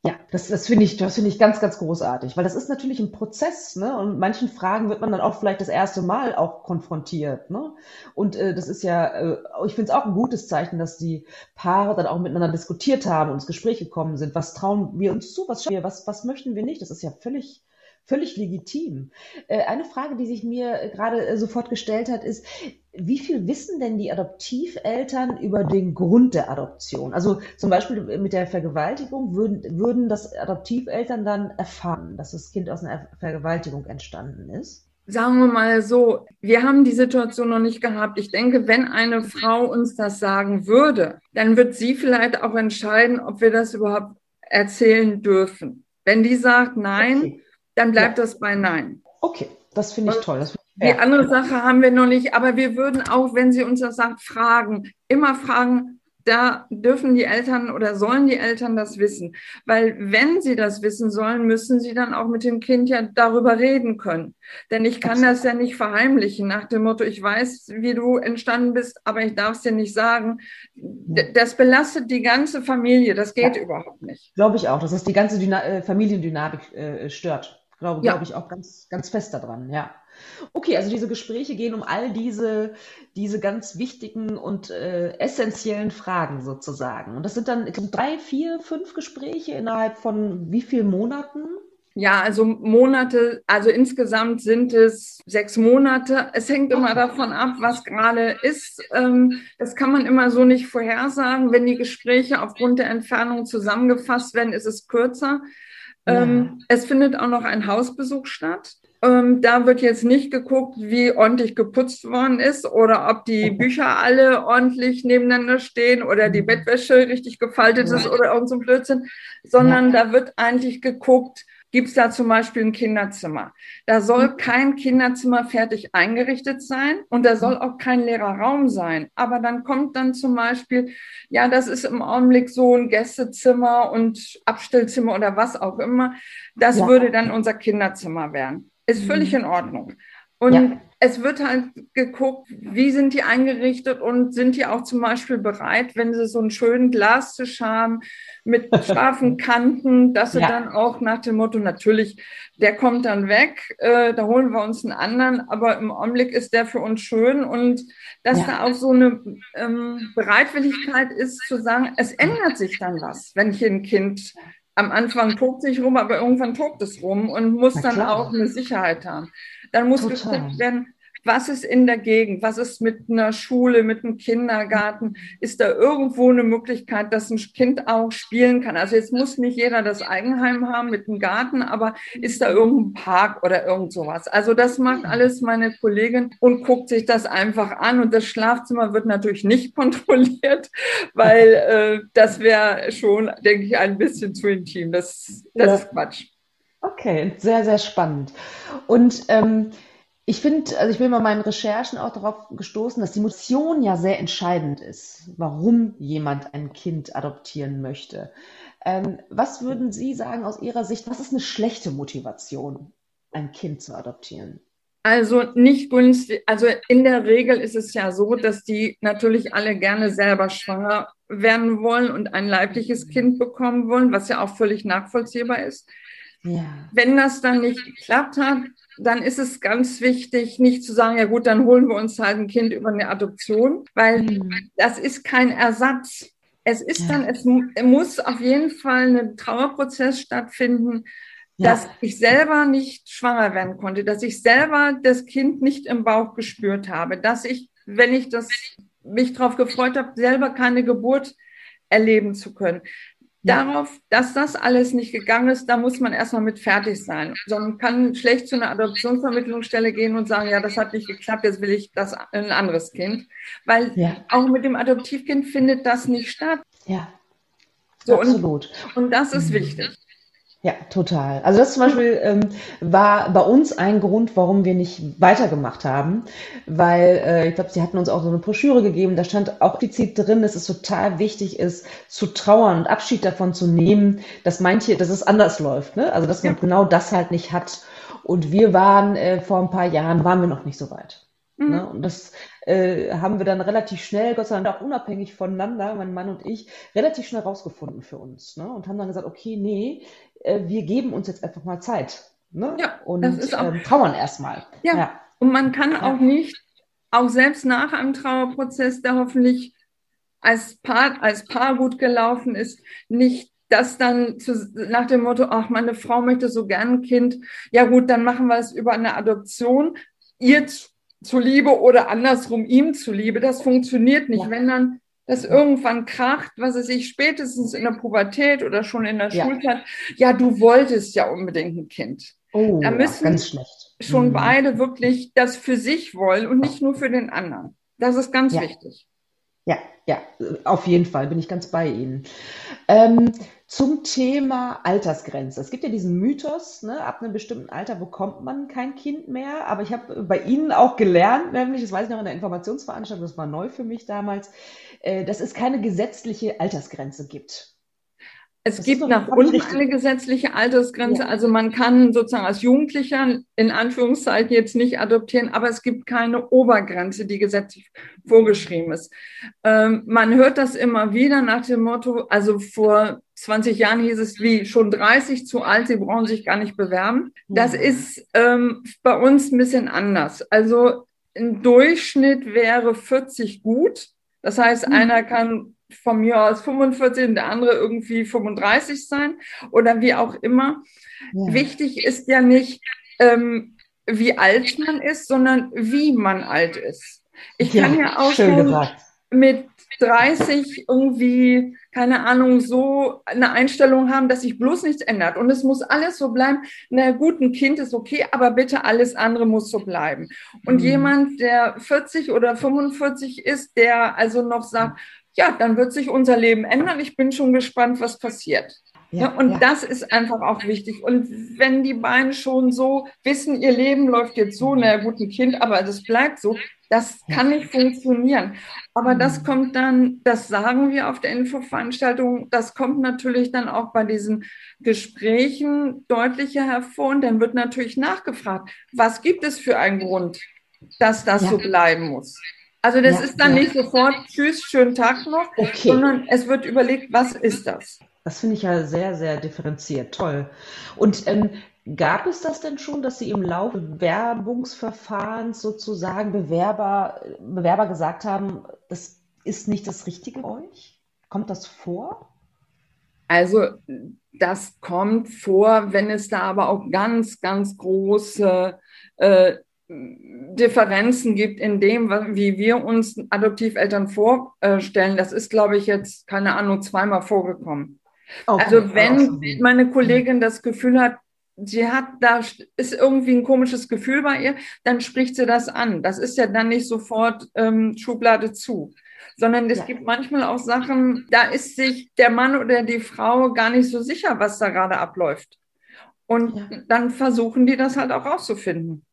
Ja, das, das finde ich, das finde ich ganz, ganz großartig, weil das ist natürlich ein Prozess, ne? Und manchen Fragen wird man dann auch vielleicht das erste Mal auch konfrontiert, ne? Und äh, das ist ja, äh, ich finde es auch ein gutes Zeichen, dass die Paare dann auch miteinander diskutiert haben und ins Gespräch gekommen sind. Was trauen wir uns zu? Was was, was möchten wir nicht? Das ist ja völlig, völlig legitim. Äh, eine Frage, die sich mir gerade äh, sofort gestellt hat, ist, wie viel wissen denn die Adoptiveltern über den Grund der Adoption? Also zum Beispiel mit der Vergewaltigung würden, würden das Adoptiveltern dann erfahren, dass das Kind aus einer Vergewaltigung entstanden ist? Sagen wir mal so, wir haben die Situation noch nicht gehabt. Ich denke, wenn eine Frau uns das sagen würde, dann wird sie vielleicht auch entscheiden, ob wir das überhaupt erzählen dürfen. Wenn die sagt Nein, okay. Dann bleibt ja. das bei Nein. Okay, das finde ich toll. Das die ja. andere Sache haben wir noch nicht, aber wir würden auch, wenn sie uns das sagt, fragen, immer fragen, da dürfen die Eltern oder sollen die Eltern das wissen. Weil wenn sie das wissen sollen, müssen sie dann auch mit dem Kind ja darüber reden können. Denn ich kann das ja nicht verheimlichen nach dem Motto, ich weiß, wie du entstanden bist, aber ich darf es dir nicht sagen. Das belastet die ganze Familie, das geht ja. überhaupt nicht. Glaube ich auch, dass das die ganze Dyna äh, Familiendynamik äh, stört. Glaube, ja. glaube ich auch ganz, ganz fest daran, ja. Okay, also diese Gespräche gehen um all diese, diese ganz wichtigen und äh, essentiellen Fragen sozusagen. Und das sind dann drei, vier, fünf Gespräche innerhalb von wie vielen Monaten? Ja, also Monate, also insgesamt sind es sechs Monate. Es hängt immer davon ab, was gerade ist. Ähm, das kann man immer so nicht vorhersagen. Wenn die Gespräche aufgrund der Entfernung zusammengefasst werden, ist es kürzer. Ja. Ähm, es findet auch noch ein Hausbesuch statt. Ähm, da wird jetzt nicht geguckt, wie ordentlich geputzt worden ist oder ob die (laughs) Bücher alle ordentlich nebeneinander stehen oder die mhm. Bettwäsche richtig gefaltet ist oder irgend so ein Blödsinn, sondern ja. da wird eigentlich geguckt, gibt es da zum Beispiel ein Kinderzimmer. Da soll mhm. kein Kinderzimmer fertig eingerichtet sein und da soll mhm. auch kein leerer Raum sein. Aber dann kommt dann zum Beispiel, ja, das ist im Augenblick so ein Gästezimmer und Abstellzimmer oder was auch immer. Das ja. würde dann unser Kinderzimmer werden. Ist völlig mhm. in Ordnung. Und ja. Es wird halt geguckt, wie sind die eingerichtet und sind die auch zum Beispiel bereit, wenn sie so einen schönen Glastisch haben mit (laughs) scharfen Kanten, dass sie ja. dann auch nach dem Motto, natürlich, der kommt dann weg, äh, da holen wir uns einen anderen, aber im Augenblick ist der für uns schön und dass ja. da auch so eine ähm, Bereitwilligkeit ist zu sagen, es ändert sich dann was, wenn ich ein Kind am Anfang tobt sich rum, aber irgendwann tobt es rum und muss dann auch eine Sicherheit haben. Dann muss Total. geguckt werden, was ist in der Gegend? Was ist mit einer Schule, mit einem Kindergarten? Ist da irgendwo eine Möglichkeit, dass ein Kind auch spielen kann? Also jetzt muss nicht jeder das Eigenheim haben mit einem Garten, aber ist da irgendein Park oder irgend sowas? Also das macht alles meine Kollegin und guckt sich das einfach an. Und das Schlafzimmer wird natürlich nicht (laughs) kontrolliert, weil äh, das wäre schon, denke ich, ein bisschen zu intim. Das, das ja. ist Quatsch. Okay, sehr, sehr spannend. Und ähm, ich finde, also ich bin bei meinen Recherchen auch darauf gestoßen, dass die Motivation ja sehr entscheidend ist, warum jemand ein Kind adoptieren möchte. Ähm, was würden Sie sagen aus Ihrer Sicht, was ist eine schlechte Motivation, ein Kind zu adoptieren? Also nicht günstig, also in der Regel ist es ja so, dass die natürlich alle gerne selber schwanger werden wollen und ein leibliches Kind bekommen wollen, was ja auch völlig nachvollziehbar ist. Ja. Wenn das dann nicht geklappt hat, dann ist es ganz wichtig, nicht zu sagen, ja gut, dann holen wir uns halt ein Kind über eine Adoption, weil mhm. das ist kein Ersatz. Es ist ja. dann, es muss auf jeden Fall ein Trauerprozess stattfinden, ja. dass ich selber nicht schwanger werden konnte, dass ich selber das Kind nicht im Bauch gespürt habe, dass ich, wenn ich das mich darauf gefreut habe, selber keine Geburt erleben zu können. Darauf, dass das alles nicht gegangen ist, da muss man erstmal mit fertig sein. Sondern kann schlecht zu einer Adoptionsvermittlungsstelle gehen und sagen, ja, das hat nicht geklappt, jetzt will ich das ein anderes Kind. Weil ja. auch mit dem Adoptivkind findet das nicht statt. Ja. So, Absolut. Und, und das ist mhm. wichtig. Ja, total. Also das zum Beispiel ähm, war bei uns ein Grund, warum wir nicht weitergemacht haben, weil äh, ich glaube, sie hatten uns auch so eine Broschüre gegeben, da stand auch explizit drin, dass es total wichtig ist, zu trauern und Abschied davon zu nehmen, dass manche, dass es anders läuft, ne? Also dass man ja. genau das halt nicht hat. Und wir waren äh, vor ein paar Jahren, waren wir noch nicht so weit. Mhm. Ne? Und das äh, haben wir dann relativ schnell, Gott sei Dank auch unabhängig voneinander, mein Mann und ich, relativ schnell rausgefunden für uns. Ne? Und haben dann gesagt, okay, nee, äh, wir geben uns jetzt einfach mal Zeit. Ne? Ja, und das ist auch, ähm, trauern erstmal. Ja. ja. Und man kann ja. auch nicht, auch selbst nach einem Trauerprozess, der hoffentlich als Paar, als Paar gut gelaufen ist, nicht das dann zu, nach dem Motto, ach, meine Frau möchte so gern ein Kind, ja gut, dann machen wir es über eine Adoption, ihr zuliebe oder andersrum ihm zuliebe. Das funktioniert nicht. Ja. Wenn dann das irgendwann kracht, was es sich spätestens in der Pubertät oder schon in der ja. Schulzeit, ja, du wolltest ja unbedingt ein Kind. Oh, da müssen schlecht. schon mhm. beide wirklich das für sich wollen und nicht nur für den anderen. Das ist ganz ja. wichtig. Ja, ja, auf jeden Fall bin ich ganz bei Ihnen. Ähm, zum Thema Altersgrenze. Es gibt ja diesen Mythos, ne, ab einem bestimmten Alter bekommt man kein Kind mehr. Aber ich habe bei Ihnen auch gelernt, nämlich, das weiß ich noch in der Informationsveranstaltung, das war neu für mich damals, äh, dass es keine gesetzliche Altersgrenze gibt. Es das gibt nach unten eine gesetzliche Altersgrenze. Ja. Also man kann sozusagen als Jugendlicher in Anführungszeichen jetzt nicht adoptieren, aber es gibt keine Obergrenze, die gesetzlich vorgeschrieben ist. Ähm, man hört das immer wieder nach dem Motto, also vor 20 Jahren hieß es wie schon 30 zu alt, sie brauchen sich gar nicht bewerben. Das ist ähm, bei uns ein bisschen anders. Also im Durchschnitt wäre 40 gut. Das heißt, mhm. einer kann von mir aus 45 und der andere irgendwie 35 sein oder wie auch immer. Ja. Wichtig ist ja nicht, ähm, wie alt man ist, sondern wie man alt ist. Ich ja, kann ja auch schon gesagt. mit 30 irgendwie, keine Ahnung, so eine Einstellung haben, dass sich bloß nichts ändert. Und es muss alles so bleiben. Na gut, ein Kind ist okay, aber bitte alles andere muss so bleiben. Und mhm. jemand, der 40 oder 45 ist, der also noch sagt, ja, dann wird sich unser Leben ändern. Ich bin schon gespannt, was passiert. Ja, und ja. das ist einfach auch wichtig. Und wenn die beiden schon so wissen, ihr Leben läuft jetzt so, na gut, ein Kind, aber das bleibt so, das kann nicht funktionieren. Aber das mhm. kommt dann, das sagen wir auf der Infoveranstaltung, das kommt natürlich dann auch bei diesen Gesprächen deutlicher hervor. Und dann wird natürlich nachgefragt, was gibt es für einen Grund, dass das ja. so bleiben muss? Also das ja, ist dann ja. nicht sofort Tschüss, schönen Tag noch, okay. sondern es wird überlegt, was ist das? Das finde ich ja sehr, sehr differenziert. Toll. Und ähm, gab es das denn schon, dass Sie im Laufe Bewerbungsverfahrens sozusagen Bewerber, Bewerber gesagt haben, das ist nicht das Richtige für euch? Kommt das vor? Also das kommt vor, wenn es da aber auch ganz, ganz große äh, Differenzen gibt in dem, wie wir uns Adoptiveltern vorstellen. Das ist, glaube ich, jetzt, keine Ahnung, zweimal vorgekommen. Okay. Also wenn meine Kollegin das Gefühl hat, sie hat, da ist irgendwie ein komisches Gefühl bei ihr, dann spricht sie das an. Das ist ja dann nicht sofort ähm, Schublade zu, sondern es ja. gibt manchmal auch Sachen, da ist sich der Mann oder die Frau gar nicht so sicher, was da gerade abläuft. Und ja. dann versuchen die das halt auch rauszufinden.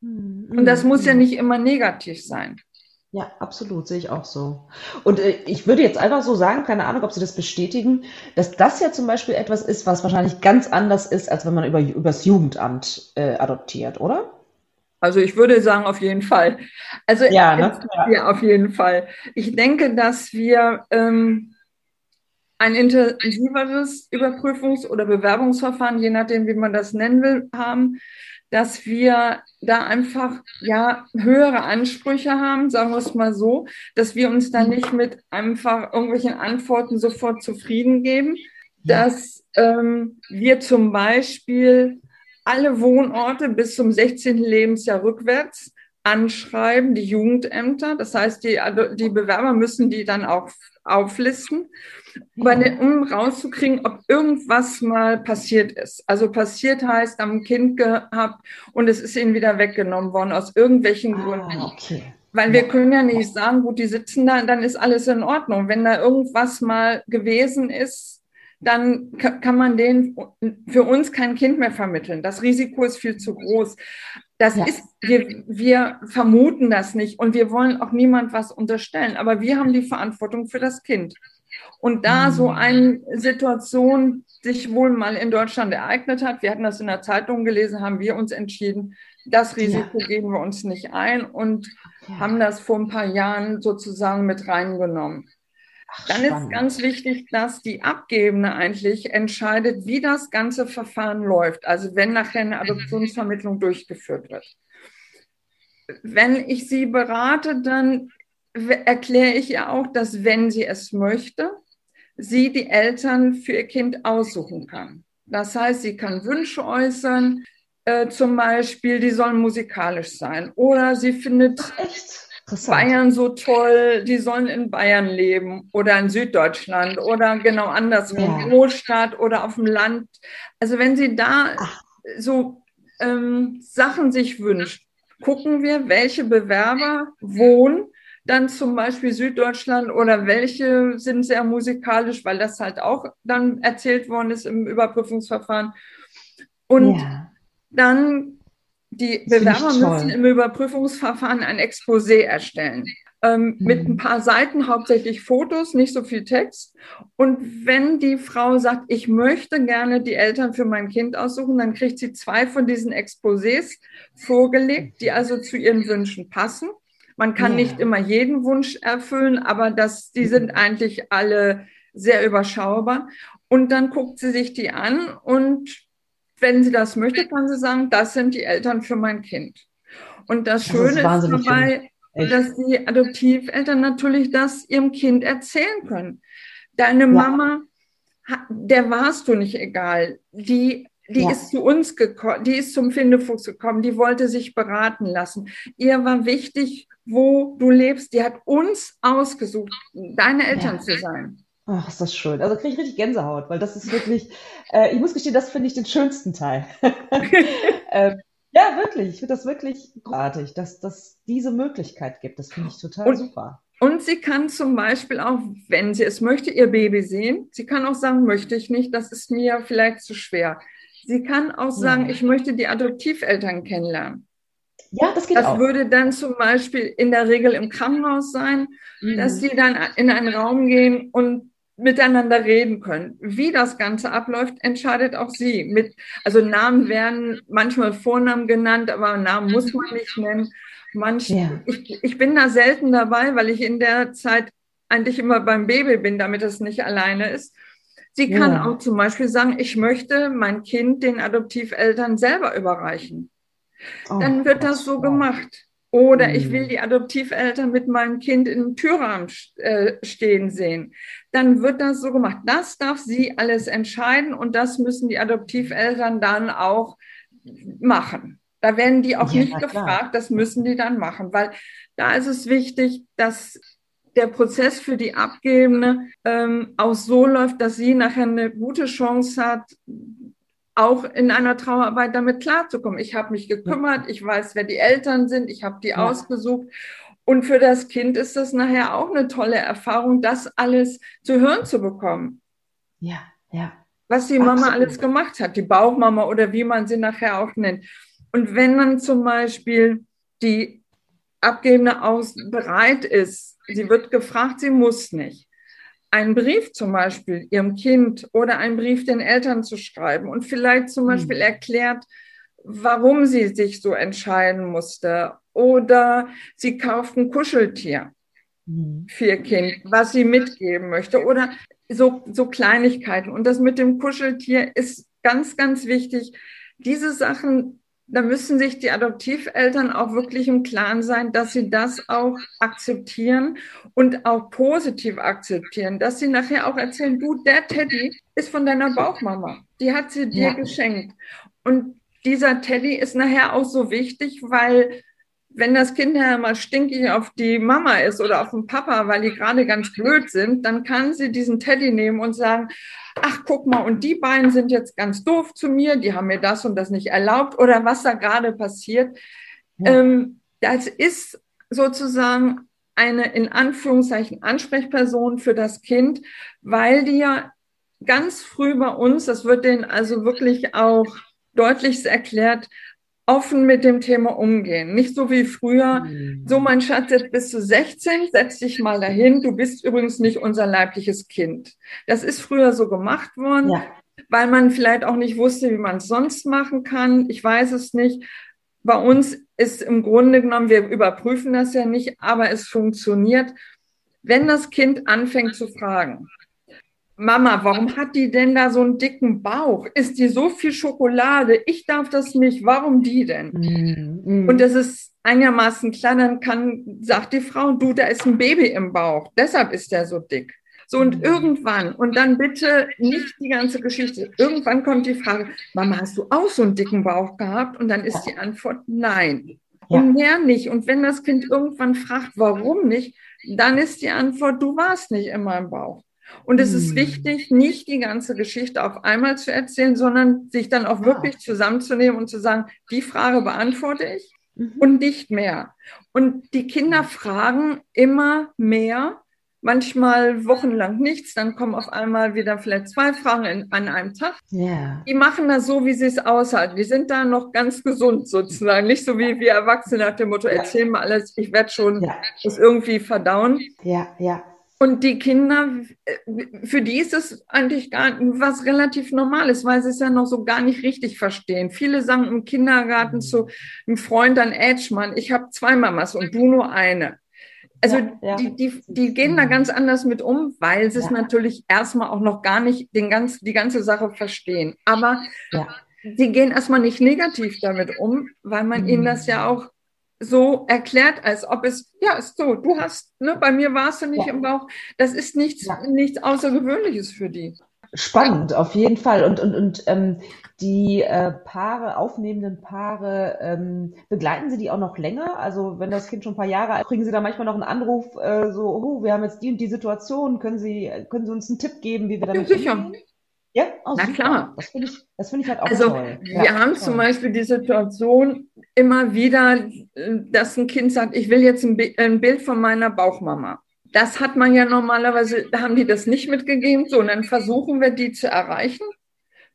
Und das muss ja mhm. nicht immer negativ sein. Ja, absolut, sehe ich auch so. Und äh, ich würde jetzt einfach so sagen, keine Ahnung, ob Sie das bestätigen, dass das ja zum Beispiel etwas ist, was wahrscheinlich ganz anders ist, als wenn man über übers Jugendamt äh, adoptiert, oder? Also ich würde sagen, auf jeden Fall. Also ja, ne? ja auf jeden Fall. Ich denke, dass wir ähm, ein intensiveres Überprüfungs- oder Bewerbungsverfahren, je nachdem, wie man das nennen will, haben, dass wir da einfach ja höhere Ansprüche haben, sagen wir es mal so, dass wir uns da nicht mit einfach irgendwelchen Antworten sofort zufrieden geben, dass ähm, wir zum Beispiel alle Wohnorte bis zum 16. Lebensjahr rückwärts anschreiben, die Jugendämter. Das heißt, die, die Bewerber müssen die dann auch auflisten, um rauszukriegen, ob irgendwas mal passiert ist. Also passiert heißt, am Kind gehabt und es ist ihnen wieder weggenommen worden aus irgendwelchen ah, Gründen. Okay. Weil wir können ja nicht sagen, gut, die sitzen da, dann ist alles in Ordnung. Wenn da irgendwas mal gewesen ist, dann kann man denen für uns kein Kind mehr vermitteln. Das Risiko ist viel zu groß. Das ja. ist, wir, wir vermuten das nicht und wir wollen auch niemand was unterstellen, aber wir haben die Verantwortung für das Kind. Und da so mhm. eine Situation sich wohl mal in Deutschland ereignet hat, wir hatten das in der Zeitung gelesen, haben wir uns entschieden, das Risiko ja. geben wir uns nicht ein und ja. haben das vor ein paar Jahren sozusagen mit reingenommen. Ach, Dann ist ganz wichtig, dass die Abgebende eigentlich entscheidet, wie das ganze Verfahren läuft. Also wenn nachher eine Adoptionsvermittlung durchgeführt wird. Wenn ich sie berate, dann erkläre ich ihr auch, dass wenn sie es möchte, sie die Eltern für ihr Kind aussuchen kann. Das heißt, sie kann Wünsche äußern, äh, zum Beispiel, die sollen musikalisch sein. Oder sie findet Bayern so toll, die sollen in Bayern leben oder in Süddeutschland oder genau anderswo, ja. Großstadt oder auf dem Land. Also wenn sie da Ach. so ähm, Sachen sich wünscht, gucken wir, welche Bewerber wohnen dann zum Beispiel Süddeutschland oder welche sind sehr musikalisch, weil das halt auch dann erzählt worden ist im Überprüfungsverfahren. Und ja. dann die Bewerber müssen im Überprüfungsverfahren ein Exposé erstellen. ähm, mhm. mit ein paar Seiten, hauptsächlich Fotos, nicht so viel Text. Und wenn die Frau sagt, ich möchte gerne die Eltern für mein Kind aussuchen, dann kriegt sie zwei von diesen Exposés vorgelegt, die also zu ihren Wünschen passen. Man kann ja. nicht immer jeden Wunsch erfüllen, aber das, die sind eigentlich alle sehr überschaubar. Und dann guckt sie sich die an und wenn sie das möchte, kann sie sagen, das sind die Eltern für mein Kind. Und das Schöne das ist, ist dabei, dass die Adoptiveltern natürlich das ihrem Kind erzählen können. Deine ja. Mama, der warst du nicht egal. Die, die ja. ist zu uns gekommen, die ist zum Findefuchs gekommen, die wollte sich beraten lassen. Ihr war wichtig, wo du lebst. Die hat uns ausgesucht, deine Eltern ja. zu sein. Ach, ist das schön. Also kriege ich richtig Gänsehaut, weil das ist wirklich, äh, ich muss gestehen, das finde ich den schönsten Teil. (laughs) ähm, ja, wirklich. Ich finde das wirklich großartig, dass das diese Möglichkeit gibt. Das finde ich total und, super. Und sie kann zum Beispiel auch, wenn sie es möchte, ihr Baby sehen. Sie kann auch sagen, möchte ich nicht, das ist mir vielleicht zu schwer. Sie kann auch sagen, ja. ich möchte die Adoptiveltern kennenlernen. Ja, das geht das auch. Das würde dann zum Beispiel in der Regel im Krankenhaus sein, mhm. dass sie dann in einen Raum gehen und miteinander reden können. Wie das Ganze abläuft, entscheidet auch sie. Mit, also Namen werden manchmal Vornamen genannt, aber Namen muss man nicht nennen. Manch, ja. ich, ich bin da selten dabei, weil ich in der Zeit eigentlich immer beim Baby bin, damit es nicht alleine ist. Sie kann ja. auch zum Beispiel sagen, ich möchte mein Kind den Adoptiveltern selber überreichen. Oh, Dann wird das so gemacht. Oder ich will mhm. die Adoptiveltern mit meinem Kind im Türrahmen äh, stehen sehen. Dann wird das so gemacht. Das darf sie alles entscheiden und das müssen die Adoptiveltern dann auch machen. Da werden die auch ja, nicht gefragt, das müssen die dann machen, weil da ist es wichtig, dass der Prozess für die Abgebende ähm, auch so läuft, dass sie nachher eine gute Chance hat, auch in einer Trauerarbeit damit klarzukommen. Ich habe mich gekümmert, ich weiß, wer die Eltern sind, ich habe die ja. ausgesucht. Und für das Kind ist das nachher auch eine tolle Erfahrung, das alles zu hören zu bekommen. Ja, ja. Was die Mama Absolut. alles gemacht hat, die Bauchmama oder wie man sie nachher auch nennt. Und wenn dann zum Beispiel die Abgebende aus bereit ist, sie wird gefragt, sie muss nicht einen Brief zum Beispiel ihrem Kind oder einen Brief den Eltern zu schreiben und vielleicht zum hm. Beispiel erklärt, warum sie sich so entscheiden musste. Oder sie kauft ein Kuscheltier hm. für ihr Kind, was sie mitgeben möchte. Oder so, so Kleinigkeiten. Und das mit dem Kuscheltier ist ganz, ganz wichtig. Diese Sachen da müssen sich die Adoptiveltern auch wirklich im Klaren sein, dass sie das auch akzeptieren und auch positiv akzeptieren, dass sie nachher auch erzählen, du, der Teddy ist von deiner Bauchmama, die hat sie dir ja. geschenkt. Und dieser Teddy ist nachher auch so wichtig, weil wenn das Kind ja mal stinkig auf die Mama ist oder auf den Papa, weil die gerade ganz blöd sind, dann kann sie diesen Teddy nehmen und sagen, ach, guck mal, und die beiden sind jetzt ganz doof zu mir, die haben mir das und das nicht erlaubt oder was da gerade passiert. Ja. Ähm, das ist sozusagen eine in Anführungszeichen Ansprechperson für das Kind, weil die ja ganz früh bei uns, das wird denen also wirklich auch deutlich erklärt, offen mit dem Thema umgehen. Nicht so wie früher, mhm. so mein Schatz, jetzt bist du 16, setz dich mal dahin, du bist übrigens nicht unser leibliches Kind. Das ist früher so gemacht worden, ja. weil man vielleicht auch nicht wusste, wie man es sonst machen kann. Ich weiß es nicht. Bei uns ist im Grunde genommen, wir überprüfen das ja nicht, aber es funktioniert, wenn das Kind anfängt zu fragen. Mama, warum hat die denn da so einen dicken Bauch? Ist die so viel Schokolade? Ich darf das nicht. Warum die denn? Mm, Und das ist einigermaßen klar, dann kann, sagt die Frau, du, da ist ein Baby im Bauch. Deshalb ist der so dick. So, und mm. irgendwann, und dann bitte nicht die ganze Geschichte. Irgendwann kommt die Frage, Mama, hast du auch so einen dicken Bauch gehabt? Und dann ist die Antwort nein. Ja. Und mehr nicht. Und wenn das Kind irgendwann fragt, warum nicht, dann ist die Antwort, du warst nicht immer im Bauch. Und es ist hm. wichtig, nicht die ganze Geschichte auf einmal zu erzählen, sondern sich dann auch wirklich zusammenzunehmen und zu sagen, die Frage beantworte ich mhm. und nicht mehr. Und die Kinder fragen immer mehr, manchmal wochenlang nichts, dann kommen auf einmal wieder vielleicht zwei Fragen in, an einem Tag. Ja. Die machen das so, wie sie es aushalten. Die sind da noch ganz gesund sozusagen, nicht so wie wir Erwachsene nach dem Motto, erzähl mal alles, ich werde schon Ja. das irgendwie verdauen. Ja, ja. Und die Kinder, äh, für die ist es eigentlich gar was relativ Normales, weil sie es ja noch so gar nicht richtig verstehen. Viele sagen im Kindergarten zu einem Freund an Edgemann, ich habe zwei Mamas und du nur eine. Also Ja, ja. Die, die, die gehen da ganz anders mit um, weil sie es Ja. natürlich erstmal auch noch gar nicht den ganz, die ganze Sache verstehen. Aber sie gehen erstmal nicht negativ damit um, weil man ihnen das ja auch so erklärt, als ob es, ja, ist so, du hast, ne, bei mir warst du nicht Ja. im Bauch. Das ist nichts, Ja. nichts Außergewöhnliches für die. Spannend, auf jeden Fall. Und, und, und ähm, die äh, Paare, aufnehmenden Paare, ähm, begleiten Sie die auch noch länger? Also wenn das Kind schon ein paar Jahre alt, kriegen Sie da manchmal noch einen Anruf, äh, so, oh, wir haben jetzt die und die Situation, können Sie, können Sie uns einen Tipp geben, wie wir damit sicher. umgehen? Ja, oh, Na super. klar. Das finde ich, das finde ich halt auch Also toll. wir Ja, haben toll. zum Beispiel die Situation immer wieder, dass ein Kind sagt, ich will jetzt ein, Bi- ein Bild von meiner Bauchmama. Das hat man ja normalerweise, da haben die das nicht mitgegeben, so, und dann versuchen wir die zu erreichen.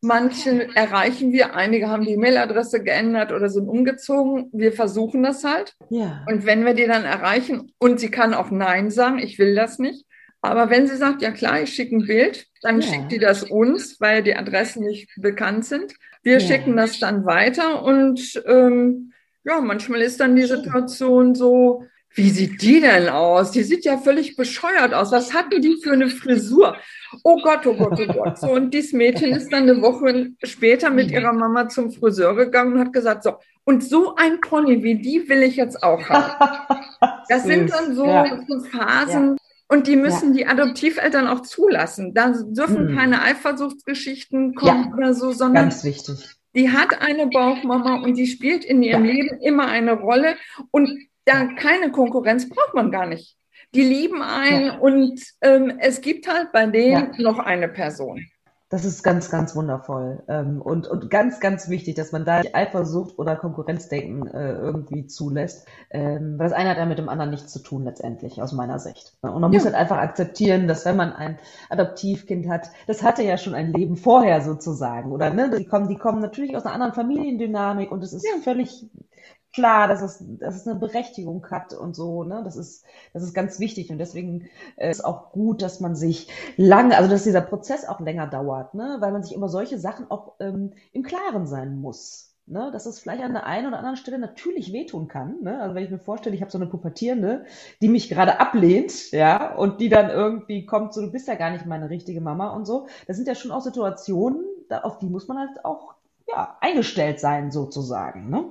Manche erreichen wir, einige haben die Mailadresse geändert oder sind umgezogen. Wir versuchen das halt. Ja, Und wenn wir die dann erreichen und sie kann auch Nein sagen, ich will das nicht. Aber wenn sie sagt, ja klar, ich schicke ein Bild, dann Ja. schickt die das uns, weil die Adressen nicht bekannt sind. Wir Ja. schicken das dann weiter und ähm, ja, manchmal ist dann die Situation so, wie sieht die denn aus? Die sieht ja völlig bescheuert aus. Was hatten die für eine Frisur? Oh Gott, oh Gott, oh Gott. So, und dieses Mädchen ist dann eine Woche später mit ihrer Mama zum Friseur gegangen und hat gesagt, so, und so ein Pony wie die will ich jetzt auch haben. (laughs) Das sind dann so, Ja. so Phasen. Und die müssen die Adoptiveltern auch zulassen. Da dürfen Mhm. keine Eifersuchtsgeschichten kommen oder so, sondern Ganz wichtig. die hat eine Bauchmama und die spielt in ihrem Ja. Leben immer eine Rolle. Und da keine Konkurrenz braucht man gar nicht. Die lieben einen Ja. und ähm, es gibt halt bei denen Ja. noch eine Person. Das ist ganz, ganz wundervoll. Ähm, und, und ganz, ganz wichtig, dass man da die Eifersucht oder Konkurrenzdenken äh, irgendwie zulässt. Ähm, weil das eine hat ja mit dem anderen nichts zu tun, letztendlich, aus meiner Sicht. Und man muss Ja. halt einfach akzeptieren, dass wenn man ein Adoptivkind hat, das hatte ja schon ein Leben vorher sozusagen. Oder ne, die kommen, die kommen natürlich aus einer anderen Familiendynamik und es ist Ja. völlig klar, dass es, dass es eine Berechtigung hat und so, ne? Das ist, das ist ganz wichtig und deswegen äh, ist auch gut, dass man sich lange, also dass dieser Prozess auch länger dauert, ne? Weil man sich über solche Sachen auch ähm, im Klaren sein muss. Ne, dass es vielleicht an der einen oder anderen Stelle natürlich wehtun kann. Ne? Also wenn ich mir vorstelle, ich habe so eine Pubertierende, die mich gerade ablehnt, ja, und die dann irgendwie kommt, so du bist ja gar nicht meine richtige Mama und so. Das sind ja schon auch Situationen, da, auf die muss man halt auch ja, eingestellt sein, sozusagen. Ne?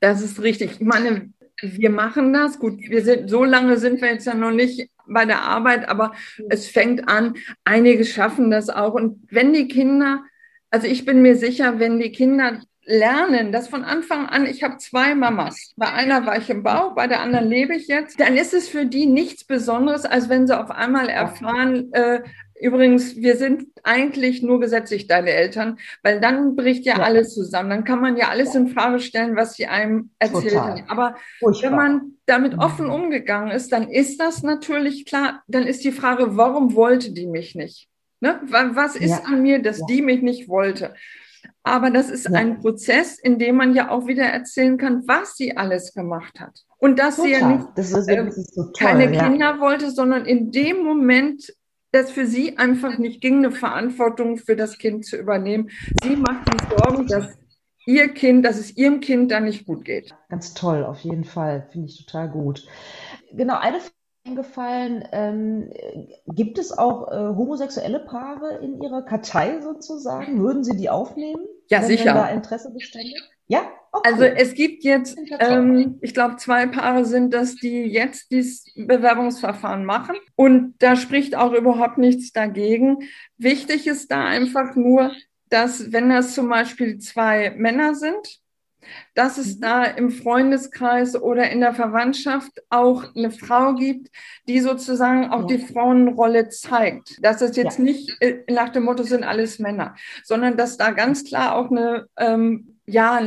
Das ist richtig. Ich meine, wir machen das. Gut, wir sind, so lange sind wir jetzt ja noch nicht bei der Arbeit, aber es fängt an. Einige schaffen das auch. Und wenn die Kinder, also ich bin mir sicher, wenn die Kinder lernen, dass von Anfang an, ich habe zwei Mamas. Bei einer war ich im Bauch, bei der anderen lebe ich jetzt. Dann ist es für die nichts Besonderes, als wenn sie auf einmal erfahren, äh, übrigens, wir sind eigentlich nur gesetzlich deine Eltern, weil dann bricht ja, Ja. alles zusammen. Dann kann man ja alles in Frage stellen, was sie einem erzählt Total. haben. Aber Furchtbar. wenn man damit Mhm. offen umgegangen ist, dann ist das natürlich klar. Dann ist die Frage, warum wollte die mich nicht? Ne? Wa- Was ist Ja. an mir, dass Ja. die mich nicht wollte? Aber das ist Ja. ein Prozess, in dem man ja auch wieder erzählen kann, was sie alles gemacht hat. Und dass sie ja Total. nicht Das ist, das ist so toll. keine ja. Kinder wollte, sondern in dem Moment, dass für sie einfach nicht ging, eine Verantwortung für das Kind zu übernehmen. Sie macht sich Sorgen, dass ihr Kind, dass es ihrem Kind dann nicht gut geht. Ganz toll, auf jeden Fall. Finde ich total gut. Genau, eine Frage eingefallen, ähm, gibt es auch äh, homosexuelle Paare in Ihrer Kartei sozusagen? Würden Sie die aufnehmen? Ja, wenn, sicher. Wenn da Interesse bestände? Ja? Oh, Also es gibt jetzt, ähm, ich glaube, zwei Paare sind das, die jetzt dieses Bewerbungsverfahren machen. Und da spricht auch überhaupt nichts dagegen. Wichtig ist da einfach nur, dass wenn das zum Beispiel zwei Männer sind, dass es Mhm. da im Freundeskreis oder in der Verwandtschaft auch eine Frau gibt, die sozusagen auch Ja. die Frauenrolle zeigt. Dass es jetzt Ja. nicht äh, nach dem Motto sind alles Männer, sondern dass da ganz klar auch eine ähm, ja,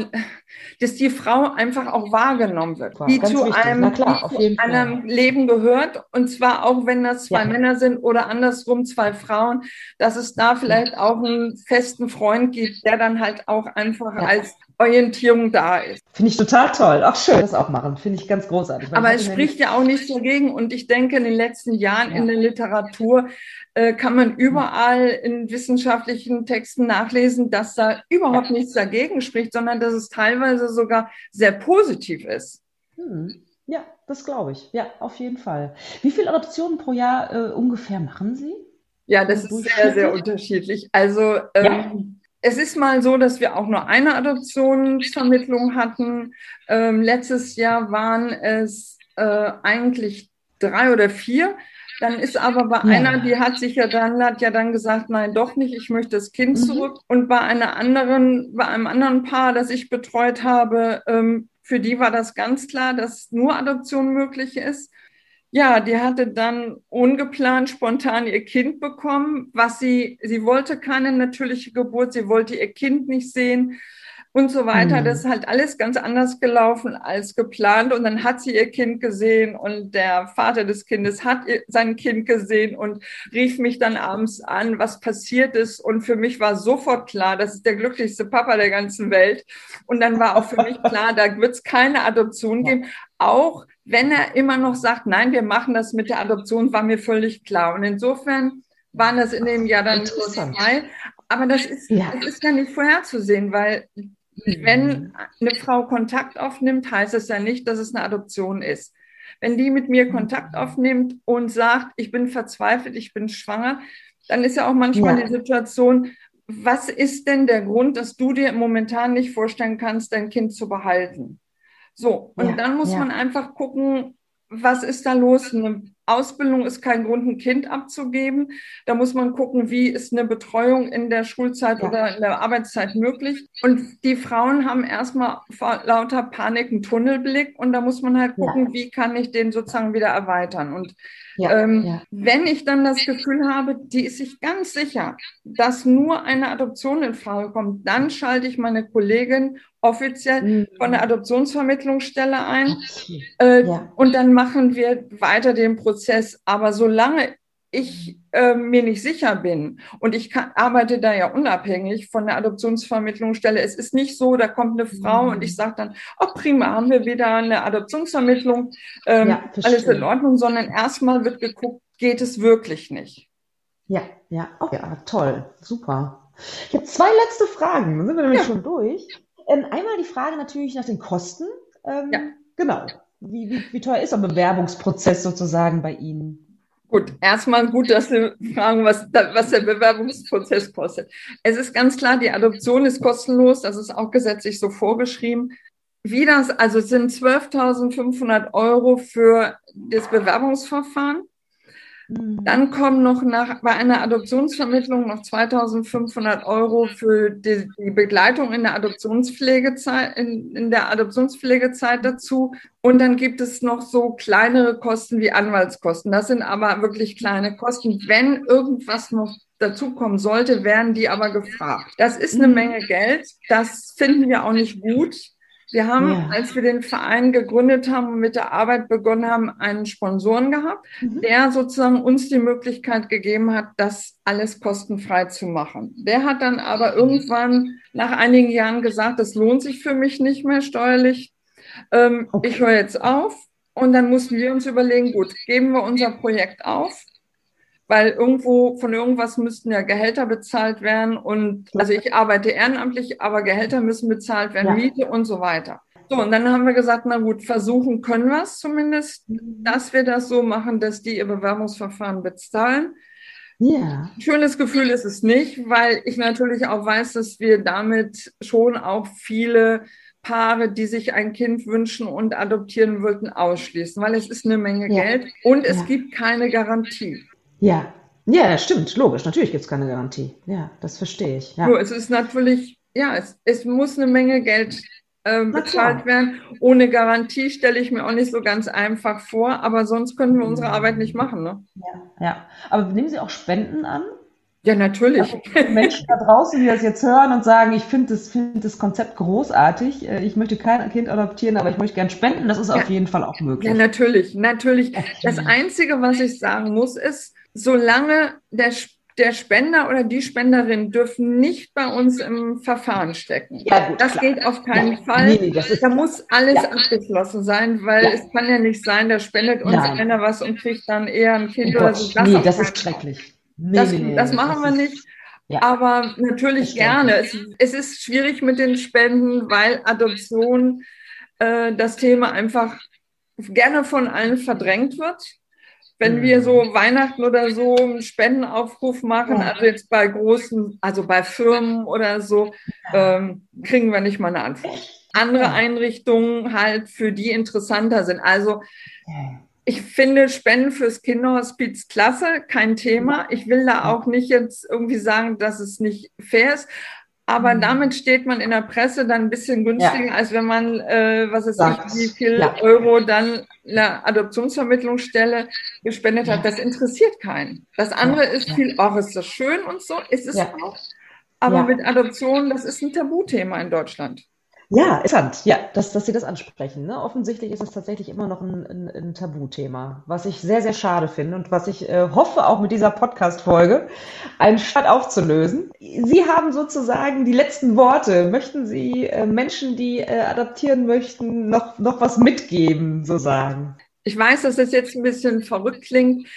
dass die Frau einfach auch wahrgenommen wird, Super, die zu wichtig. einem, klar, die zu einem Leben gehört. Und zwar auch, wenn das zwei Ja. Männer sind oder andersrum zwei Frauen, dass es da vielleicht auch einen festen Freund gibt, der dann halt auch einfach Ja. als Orientierung da ist. Finde ich total toll. Auch schön, das auch machen. Finde ich ganz großartig. Weil Aber es spricht ja auch nichts dagegen. Und ich denke, in den letzten Jahren Ja. in der Literatur äh, kann man überall in wissenschaftlichen Texten nachlesen, dass da überhaupt nichts dagegen spricht, sondern dass es teilweise sogar sehr positiv ist. Hm. Ja, das glaube ich. Ja, auf jeden Fall. Wie viele Adoptionen pro Jahr äh, ungefähr machen Sie? Ja, das ist sehr, sehr unterschiedlich. Also ähm, es ist mal so, dass wir auch nur eine Adoptionsvermittlung hatten. Ähm, letztes Jahr waren es äh, eigentlich drei oder vier. Dann ist aber bei Ja. einer, die hat sich ja dann, hat ja dann gesagt, nein, doch nicht, ich möchte das Kind Mhm. zurück. Und bei einer anderen, bei einem anderen Paar, das ich betreut habe, ähm, für die war das ganz klar, dass nur Adoption möglich ist. Ja, die hatte dann ungeplant, spontan ihr Kind bekommen, was sie, sie wollte keine natürliche Geburt, sie wollte ihr Kind nicht sehen und so weiter. Mhm. Das ist halt alles ganz anders gelaufen als geplant. Und dann hat sie ihr Kind gesehen und der Vater des Kindes hat ihr, sein Kind gesehen und rief mich dann abends an, was passiert ist. Und für mich war sofort klar, das ist der glücklichste Papa der ganzen Welt. Und dann war auch für mich klar, da wird es keine Adoption geben. Auch wenn er immer noch sagt, nein, wir machen das mit der Adoption, war mir völlig klar. Und insofern waren das in dem Jahr dann zwei. Aber das ist, Ja. das ist ja nicht vorherzusehen, weil wenn eine Frau Kontakt aufnimmt, heißt es ja nicht, dass es eine Adoption ist. Wenn die mit mir Kontakt aufnimmt und sagt, ich bin verzweifelt, ich bin schwanger, dann ist ja auch manchmal Ja. die Situation, was ist denn der Grund, dass du dir momentan nicht vorstellen kannst, dein Kind zu behalten? So, und Ja, dann muss ja. man einfach gucken, was ist da los? Eine Ausbildung ist kein Grund, ein Kind abzugeben. Da muss man gucken, wie ist eine Betreuung in der Schulzeit Ja. oder in der Arbeitszeit möglich. Und die Frauen haben erstmal vor lauter Panik einen Tunnelblick und da muss man halt Ja. gucken, wie kann ich den sozusagen wieder erweitern. Und Ja, ähm, ja. wenn ich dann das Gefühl habe, die ist sich ganz sicher, dass nur eine Adoption in Frage kommt, dann schalte ich meine Kollegin offiziell Mhm. von der Adoptionsvermittlungsstelle ein. Äh, Ja. Und dann machen wir weiter den Prozess. Aber solange ich äh, mir nicht sicher bin und ich kann, arbeite da ja unabhängig von der Adoptionsvermittlungsstelle, es ist nicht so, da kommt eine Frau Mhm. und ich sage dann, oh prima, haben wir wieder eine Adoptionsvermittlung, ähm, Ja, alles in Ordnung, sondern erstmal wird geguckt, geht es wirklich nicht. Ja, ja, oh, ja, toll, super. Ich habe zwei letzte Fragen, dann sind wir nämlich Ja. schon durch. Ähm, einmal die Frage natürlich nach den Kosten. Ähm, Ja. Genau. Wie, wie, wie teuer ist der Bewerbungsprozess sozusagen bei Ihnen? Gut, erstmal gut, dass Sie fragen, was, was der Bewerbungsprozess kostet. Es ist ganz klar, die Adoption ist kostenlos, das ist auch gesetzlich so vorgeschrieben. Wie das, also sind 12.500 Euro für das Bewerbungsverfahren. Mhm. Dann kommen noch nach, bei einer Adoptionsvermittlung noch 2.500 Euro für die, die Begleitung in der Adoptionspflegezeit, in, in der Adoptionspflegezeit dazu. Und dann gibt es noch so kleinere Kosten wie Anwaltskosten. Das sind aber wirklich kleine Kosten. Wenn irgendwas noch dazukommen sollte, werden die aber gefragt. Das ist eine Mhm. Menge Geld. Das finden wir auch nicht gut. Wir haben, Ja. als wir den Verein gegründet haben und mit der Arbeit begonnen haben, einen Sponsoren gehabt Mhm. der sozusagen uns die Möglichkeit gegeben hat, das alles kostenfrei zu machen. Der hat dann aber irgendwann nach einigen Jahren gesagt, das lohnt sich für mich nicht mehr steuerlich. Ähm, Okay. Ich höre jetzt auf. Und dann mussten wir uns überlegen, gut, geben wir unser Projekt auf, weil irgendwo von irgendwas müssten ja Gehälter bezahlt werden. Und also ich arbeite ehrenamtlich, aber Gehälter müssen bezahlt werden, Ja. Miete und so weiter. So, und dann haben wir gesagt, na gut, versuchen können wir es zumindest dass wir das so machen, dass die ihr Bewerbungsverfahren bezahlen. Ja, Ein schönes Gefühl ist es nicht, weil ich natürlich auch weiß, dass wir damit schon auch viele Paare, die sich ein Kind wünschen und adoptieren wollten, ausschließen, weil es ist eine Menge Ja. Geld und es Ja. gibt keine Garantie. Ja. Ja, das stimmt, logisch. Natürlich gibt es keine Garantie. Ja, das verstehe ich. Ja. Nur es ist natürlich, ja, es, es muss eine Menge Geld äh, bezahlt werden. Ohne Garantie stelle ich mir auch nicht so ganz einfach vor, aber sonst können wir unsere Arbeit nicht machen. Ne? Ja, ja. Aber nehmen Sie auch Spenden an? Ja, natürlich. Also Menschen da draußen, die das jetzt hören und sagen, ich finde das, find das Konzept großartig, äh, ich möchte kein Kind adoptieren, aber ich möchte gern spenden, das ist ja. auf jeden Fall auch möglich. Ja, natürlich, natürlich. Das Einzige, was ich sagen muss, ist, solange der der Spender oder die Spenderin dürfen nicht bei uns im Verfahren stecken. Ja, gut, das klar. geht auf keinen ja. Fall. Nee, da muss alles ja. abgeschlossen sein, weil ja. es kann ja nicht sein, da spendet uns Nein. einer was und kriegt dann eher ein Kind oh oder so. Das nee, das ist schrecklich. Nee, das, nee, das machen wir nicht. Aber natürlich gerne. Es, es, ist schwierig mit den Spenden, weil Adoption äh, das Thema einfach gerne von allen verdrängt wird wenn wir so mhm. Weihnachten oder so einen Spendenaufruf machen, also jetzt bei großen, also bei Firmen oder so, ähm, kriegen wir nicht mal eine Antwort. Andere Einrichtungen halt, für die interessanter sind. Also ich finde Spenden fürs Kinderhospiz klasse, kein Thema. Ich will da auch nicht jetzt irgendwie sagen, dass es nicht fair ist. Aber mhm. damit steht man in der Presse dann ein bisschen günstiger, ja. als wenn man, äh, was ist ich, wie viel ja. Euro dann einer Adoptionsvermittlungsstelle gespendet hat. Das interessiert keinen. Das andere ja. ist viel, ach, ist das schön und so, ist es auch. Aber mit Adoption, das ist ein Tabuthema in Deutschland. Ja, interessant. Ja, dass, dass Sie das ansprechen. Ne? Offensichtlich ist es tatsächlich immer noch ein, ein, ein Tabuthema, was ich sehr, sehr schade finde und was ich äh, hoffe, auch mit dieser Podcast-Folge einen Start aufzulösen. Sie haben sozusagen die letzten Worte. Möchten Sie äh, Menschen, die äh, adaptieren möchten, noch, noch was mitgeben, so sagen? Ich weiß, dass das jetzt ein bisschen verrückt klingt,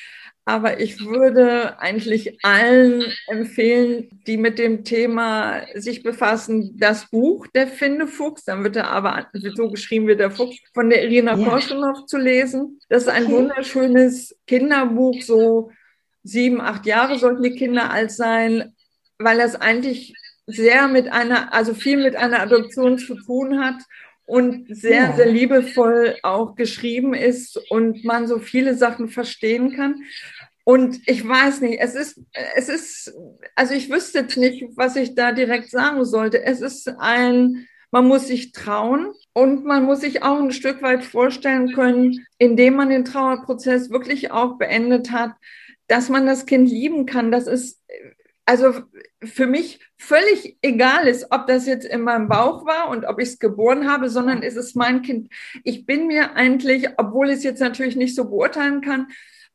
aber ich würde eigentlich allen empfehlen, die mit dem Thema sich befassen, das Buch Der Findefuchs, dann wird er aber so geschrieben wie der Fuchs, von der Irina ja. Korschunov zu lesen. Das ist ein wunderschönes Kinderbuch, so sieben, acht Jahre sollten die Kinder alt sein, weil das eigentlich sehr mit einer, also viel mit einer Adoption zu tun hat und sehr, sehr liebevoll auch geschrieben ist und man so viele Sachen verstehen kann. Und ich weiß nicht, es ist, es ist, also ich wüsste jetzt nicht, was ich da direkt sagen sollte. Es ist ein, man muss sich trauen und man muss sich auch ein Stück weit vorstellen können, indem man den Trauerprozess wirklich auch beendet hat, dass man das Kind lieben kann. Das ist, also für mich völlig egal ist, ob das jetzt in meinem Bauch war und ob ich es geboren habe, sondern es ist mein Kind. Ich bin mir eigentlich, obwohl ich es jetzt natürlich nicht so beurteilen kann,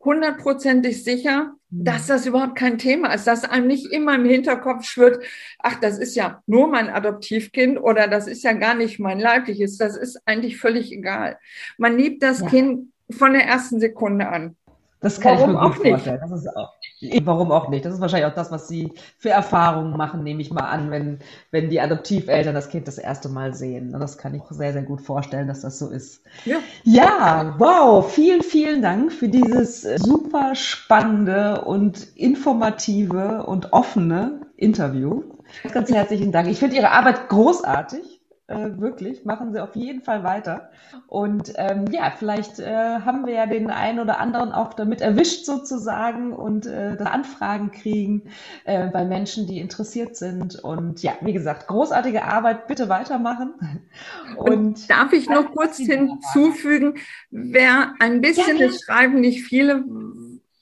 hundertprozentig sicher, mhm. dass das überhaupt kein Thema ist, dass einem nicht immer im Hinterkopf schwirrt, ach, das ist ja nur mein Adoptivkind oder das ist ja gar nicht mein leibliches, das ist eigentlich völlig egal. Man liebt das ja. Kind von der ersten Sekunde an. Das kann warum ich mir gut vorstellen. Das ist auch, warum auch nicht? Das ist wahrscheinlich auch das, was Sie für Erfahrungen machen, nehme ich mal an, wenn, wenn die Adoptiveltern das Kind das erste Mal sehen. Das kann ich sehr, sehr gut vorstellen, dass das so ist. Ja, ja wow. Vielen, vielen Dank für dieses super spannende und informative und offene Interview. Ganz herzlichen Dank. Ich finde Ihre Arbeit großartig. Äh, wirklich, machen Sie auf jeden Fall weiter. Und ähm, ja, vielleicht äh, haben wir ja den einen oder anderen auch damit erwischt sozusagen und äh, Anfragen kriegen äh, bei Menschen, die interessiert sind. Und ja, wie gesagt, großartige Arbeit, bitte weitermachen. Und, und darf ich noch kurz hinzufügen, wer ein bisschen, ja, es schreiben nicht viele,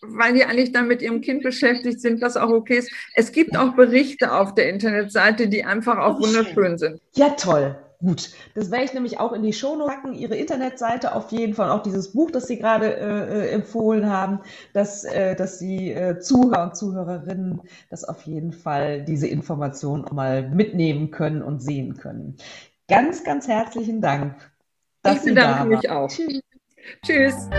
weil die eigentlich dann mit ihrem Kind beschäftigt sind, was auch okay ist. Es gibt auch Berichte auf der Internetseite, die einfach auch wunderschön sind. Ja, toll. Gut, das werde ich nämlich auch in die Show packen, Ihre Internetseite auf jeden Fall, auch dieses Buch, das Sie gerade äh, äh, empfohlen haben, dass, äh, dass Sie äh, Zuhörer und Zuhörerinnen das auf jeden Fall diese Information mal mitnehmen können und sehen können. Ganz, ganz herzlichen Dank. Dass ich bedanke mich auch. Tschüss. Tschüss.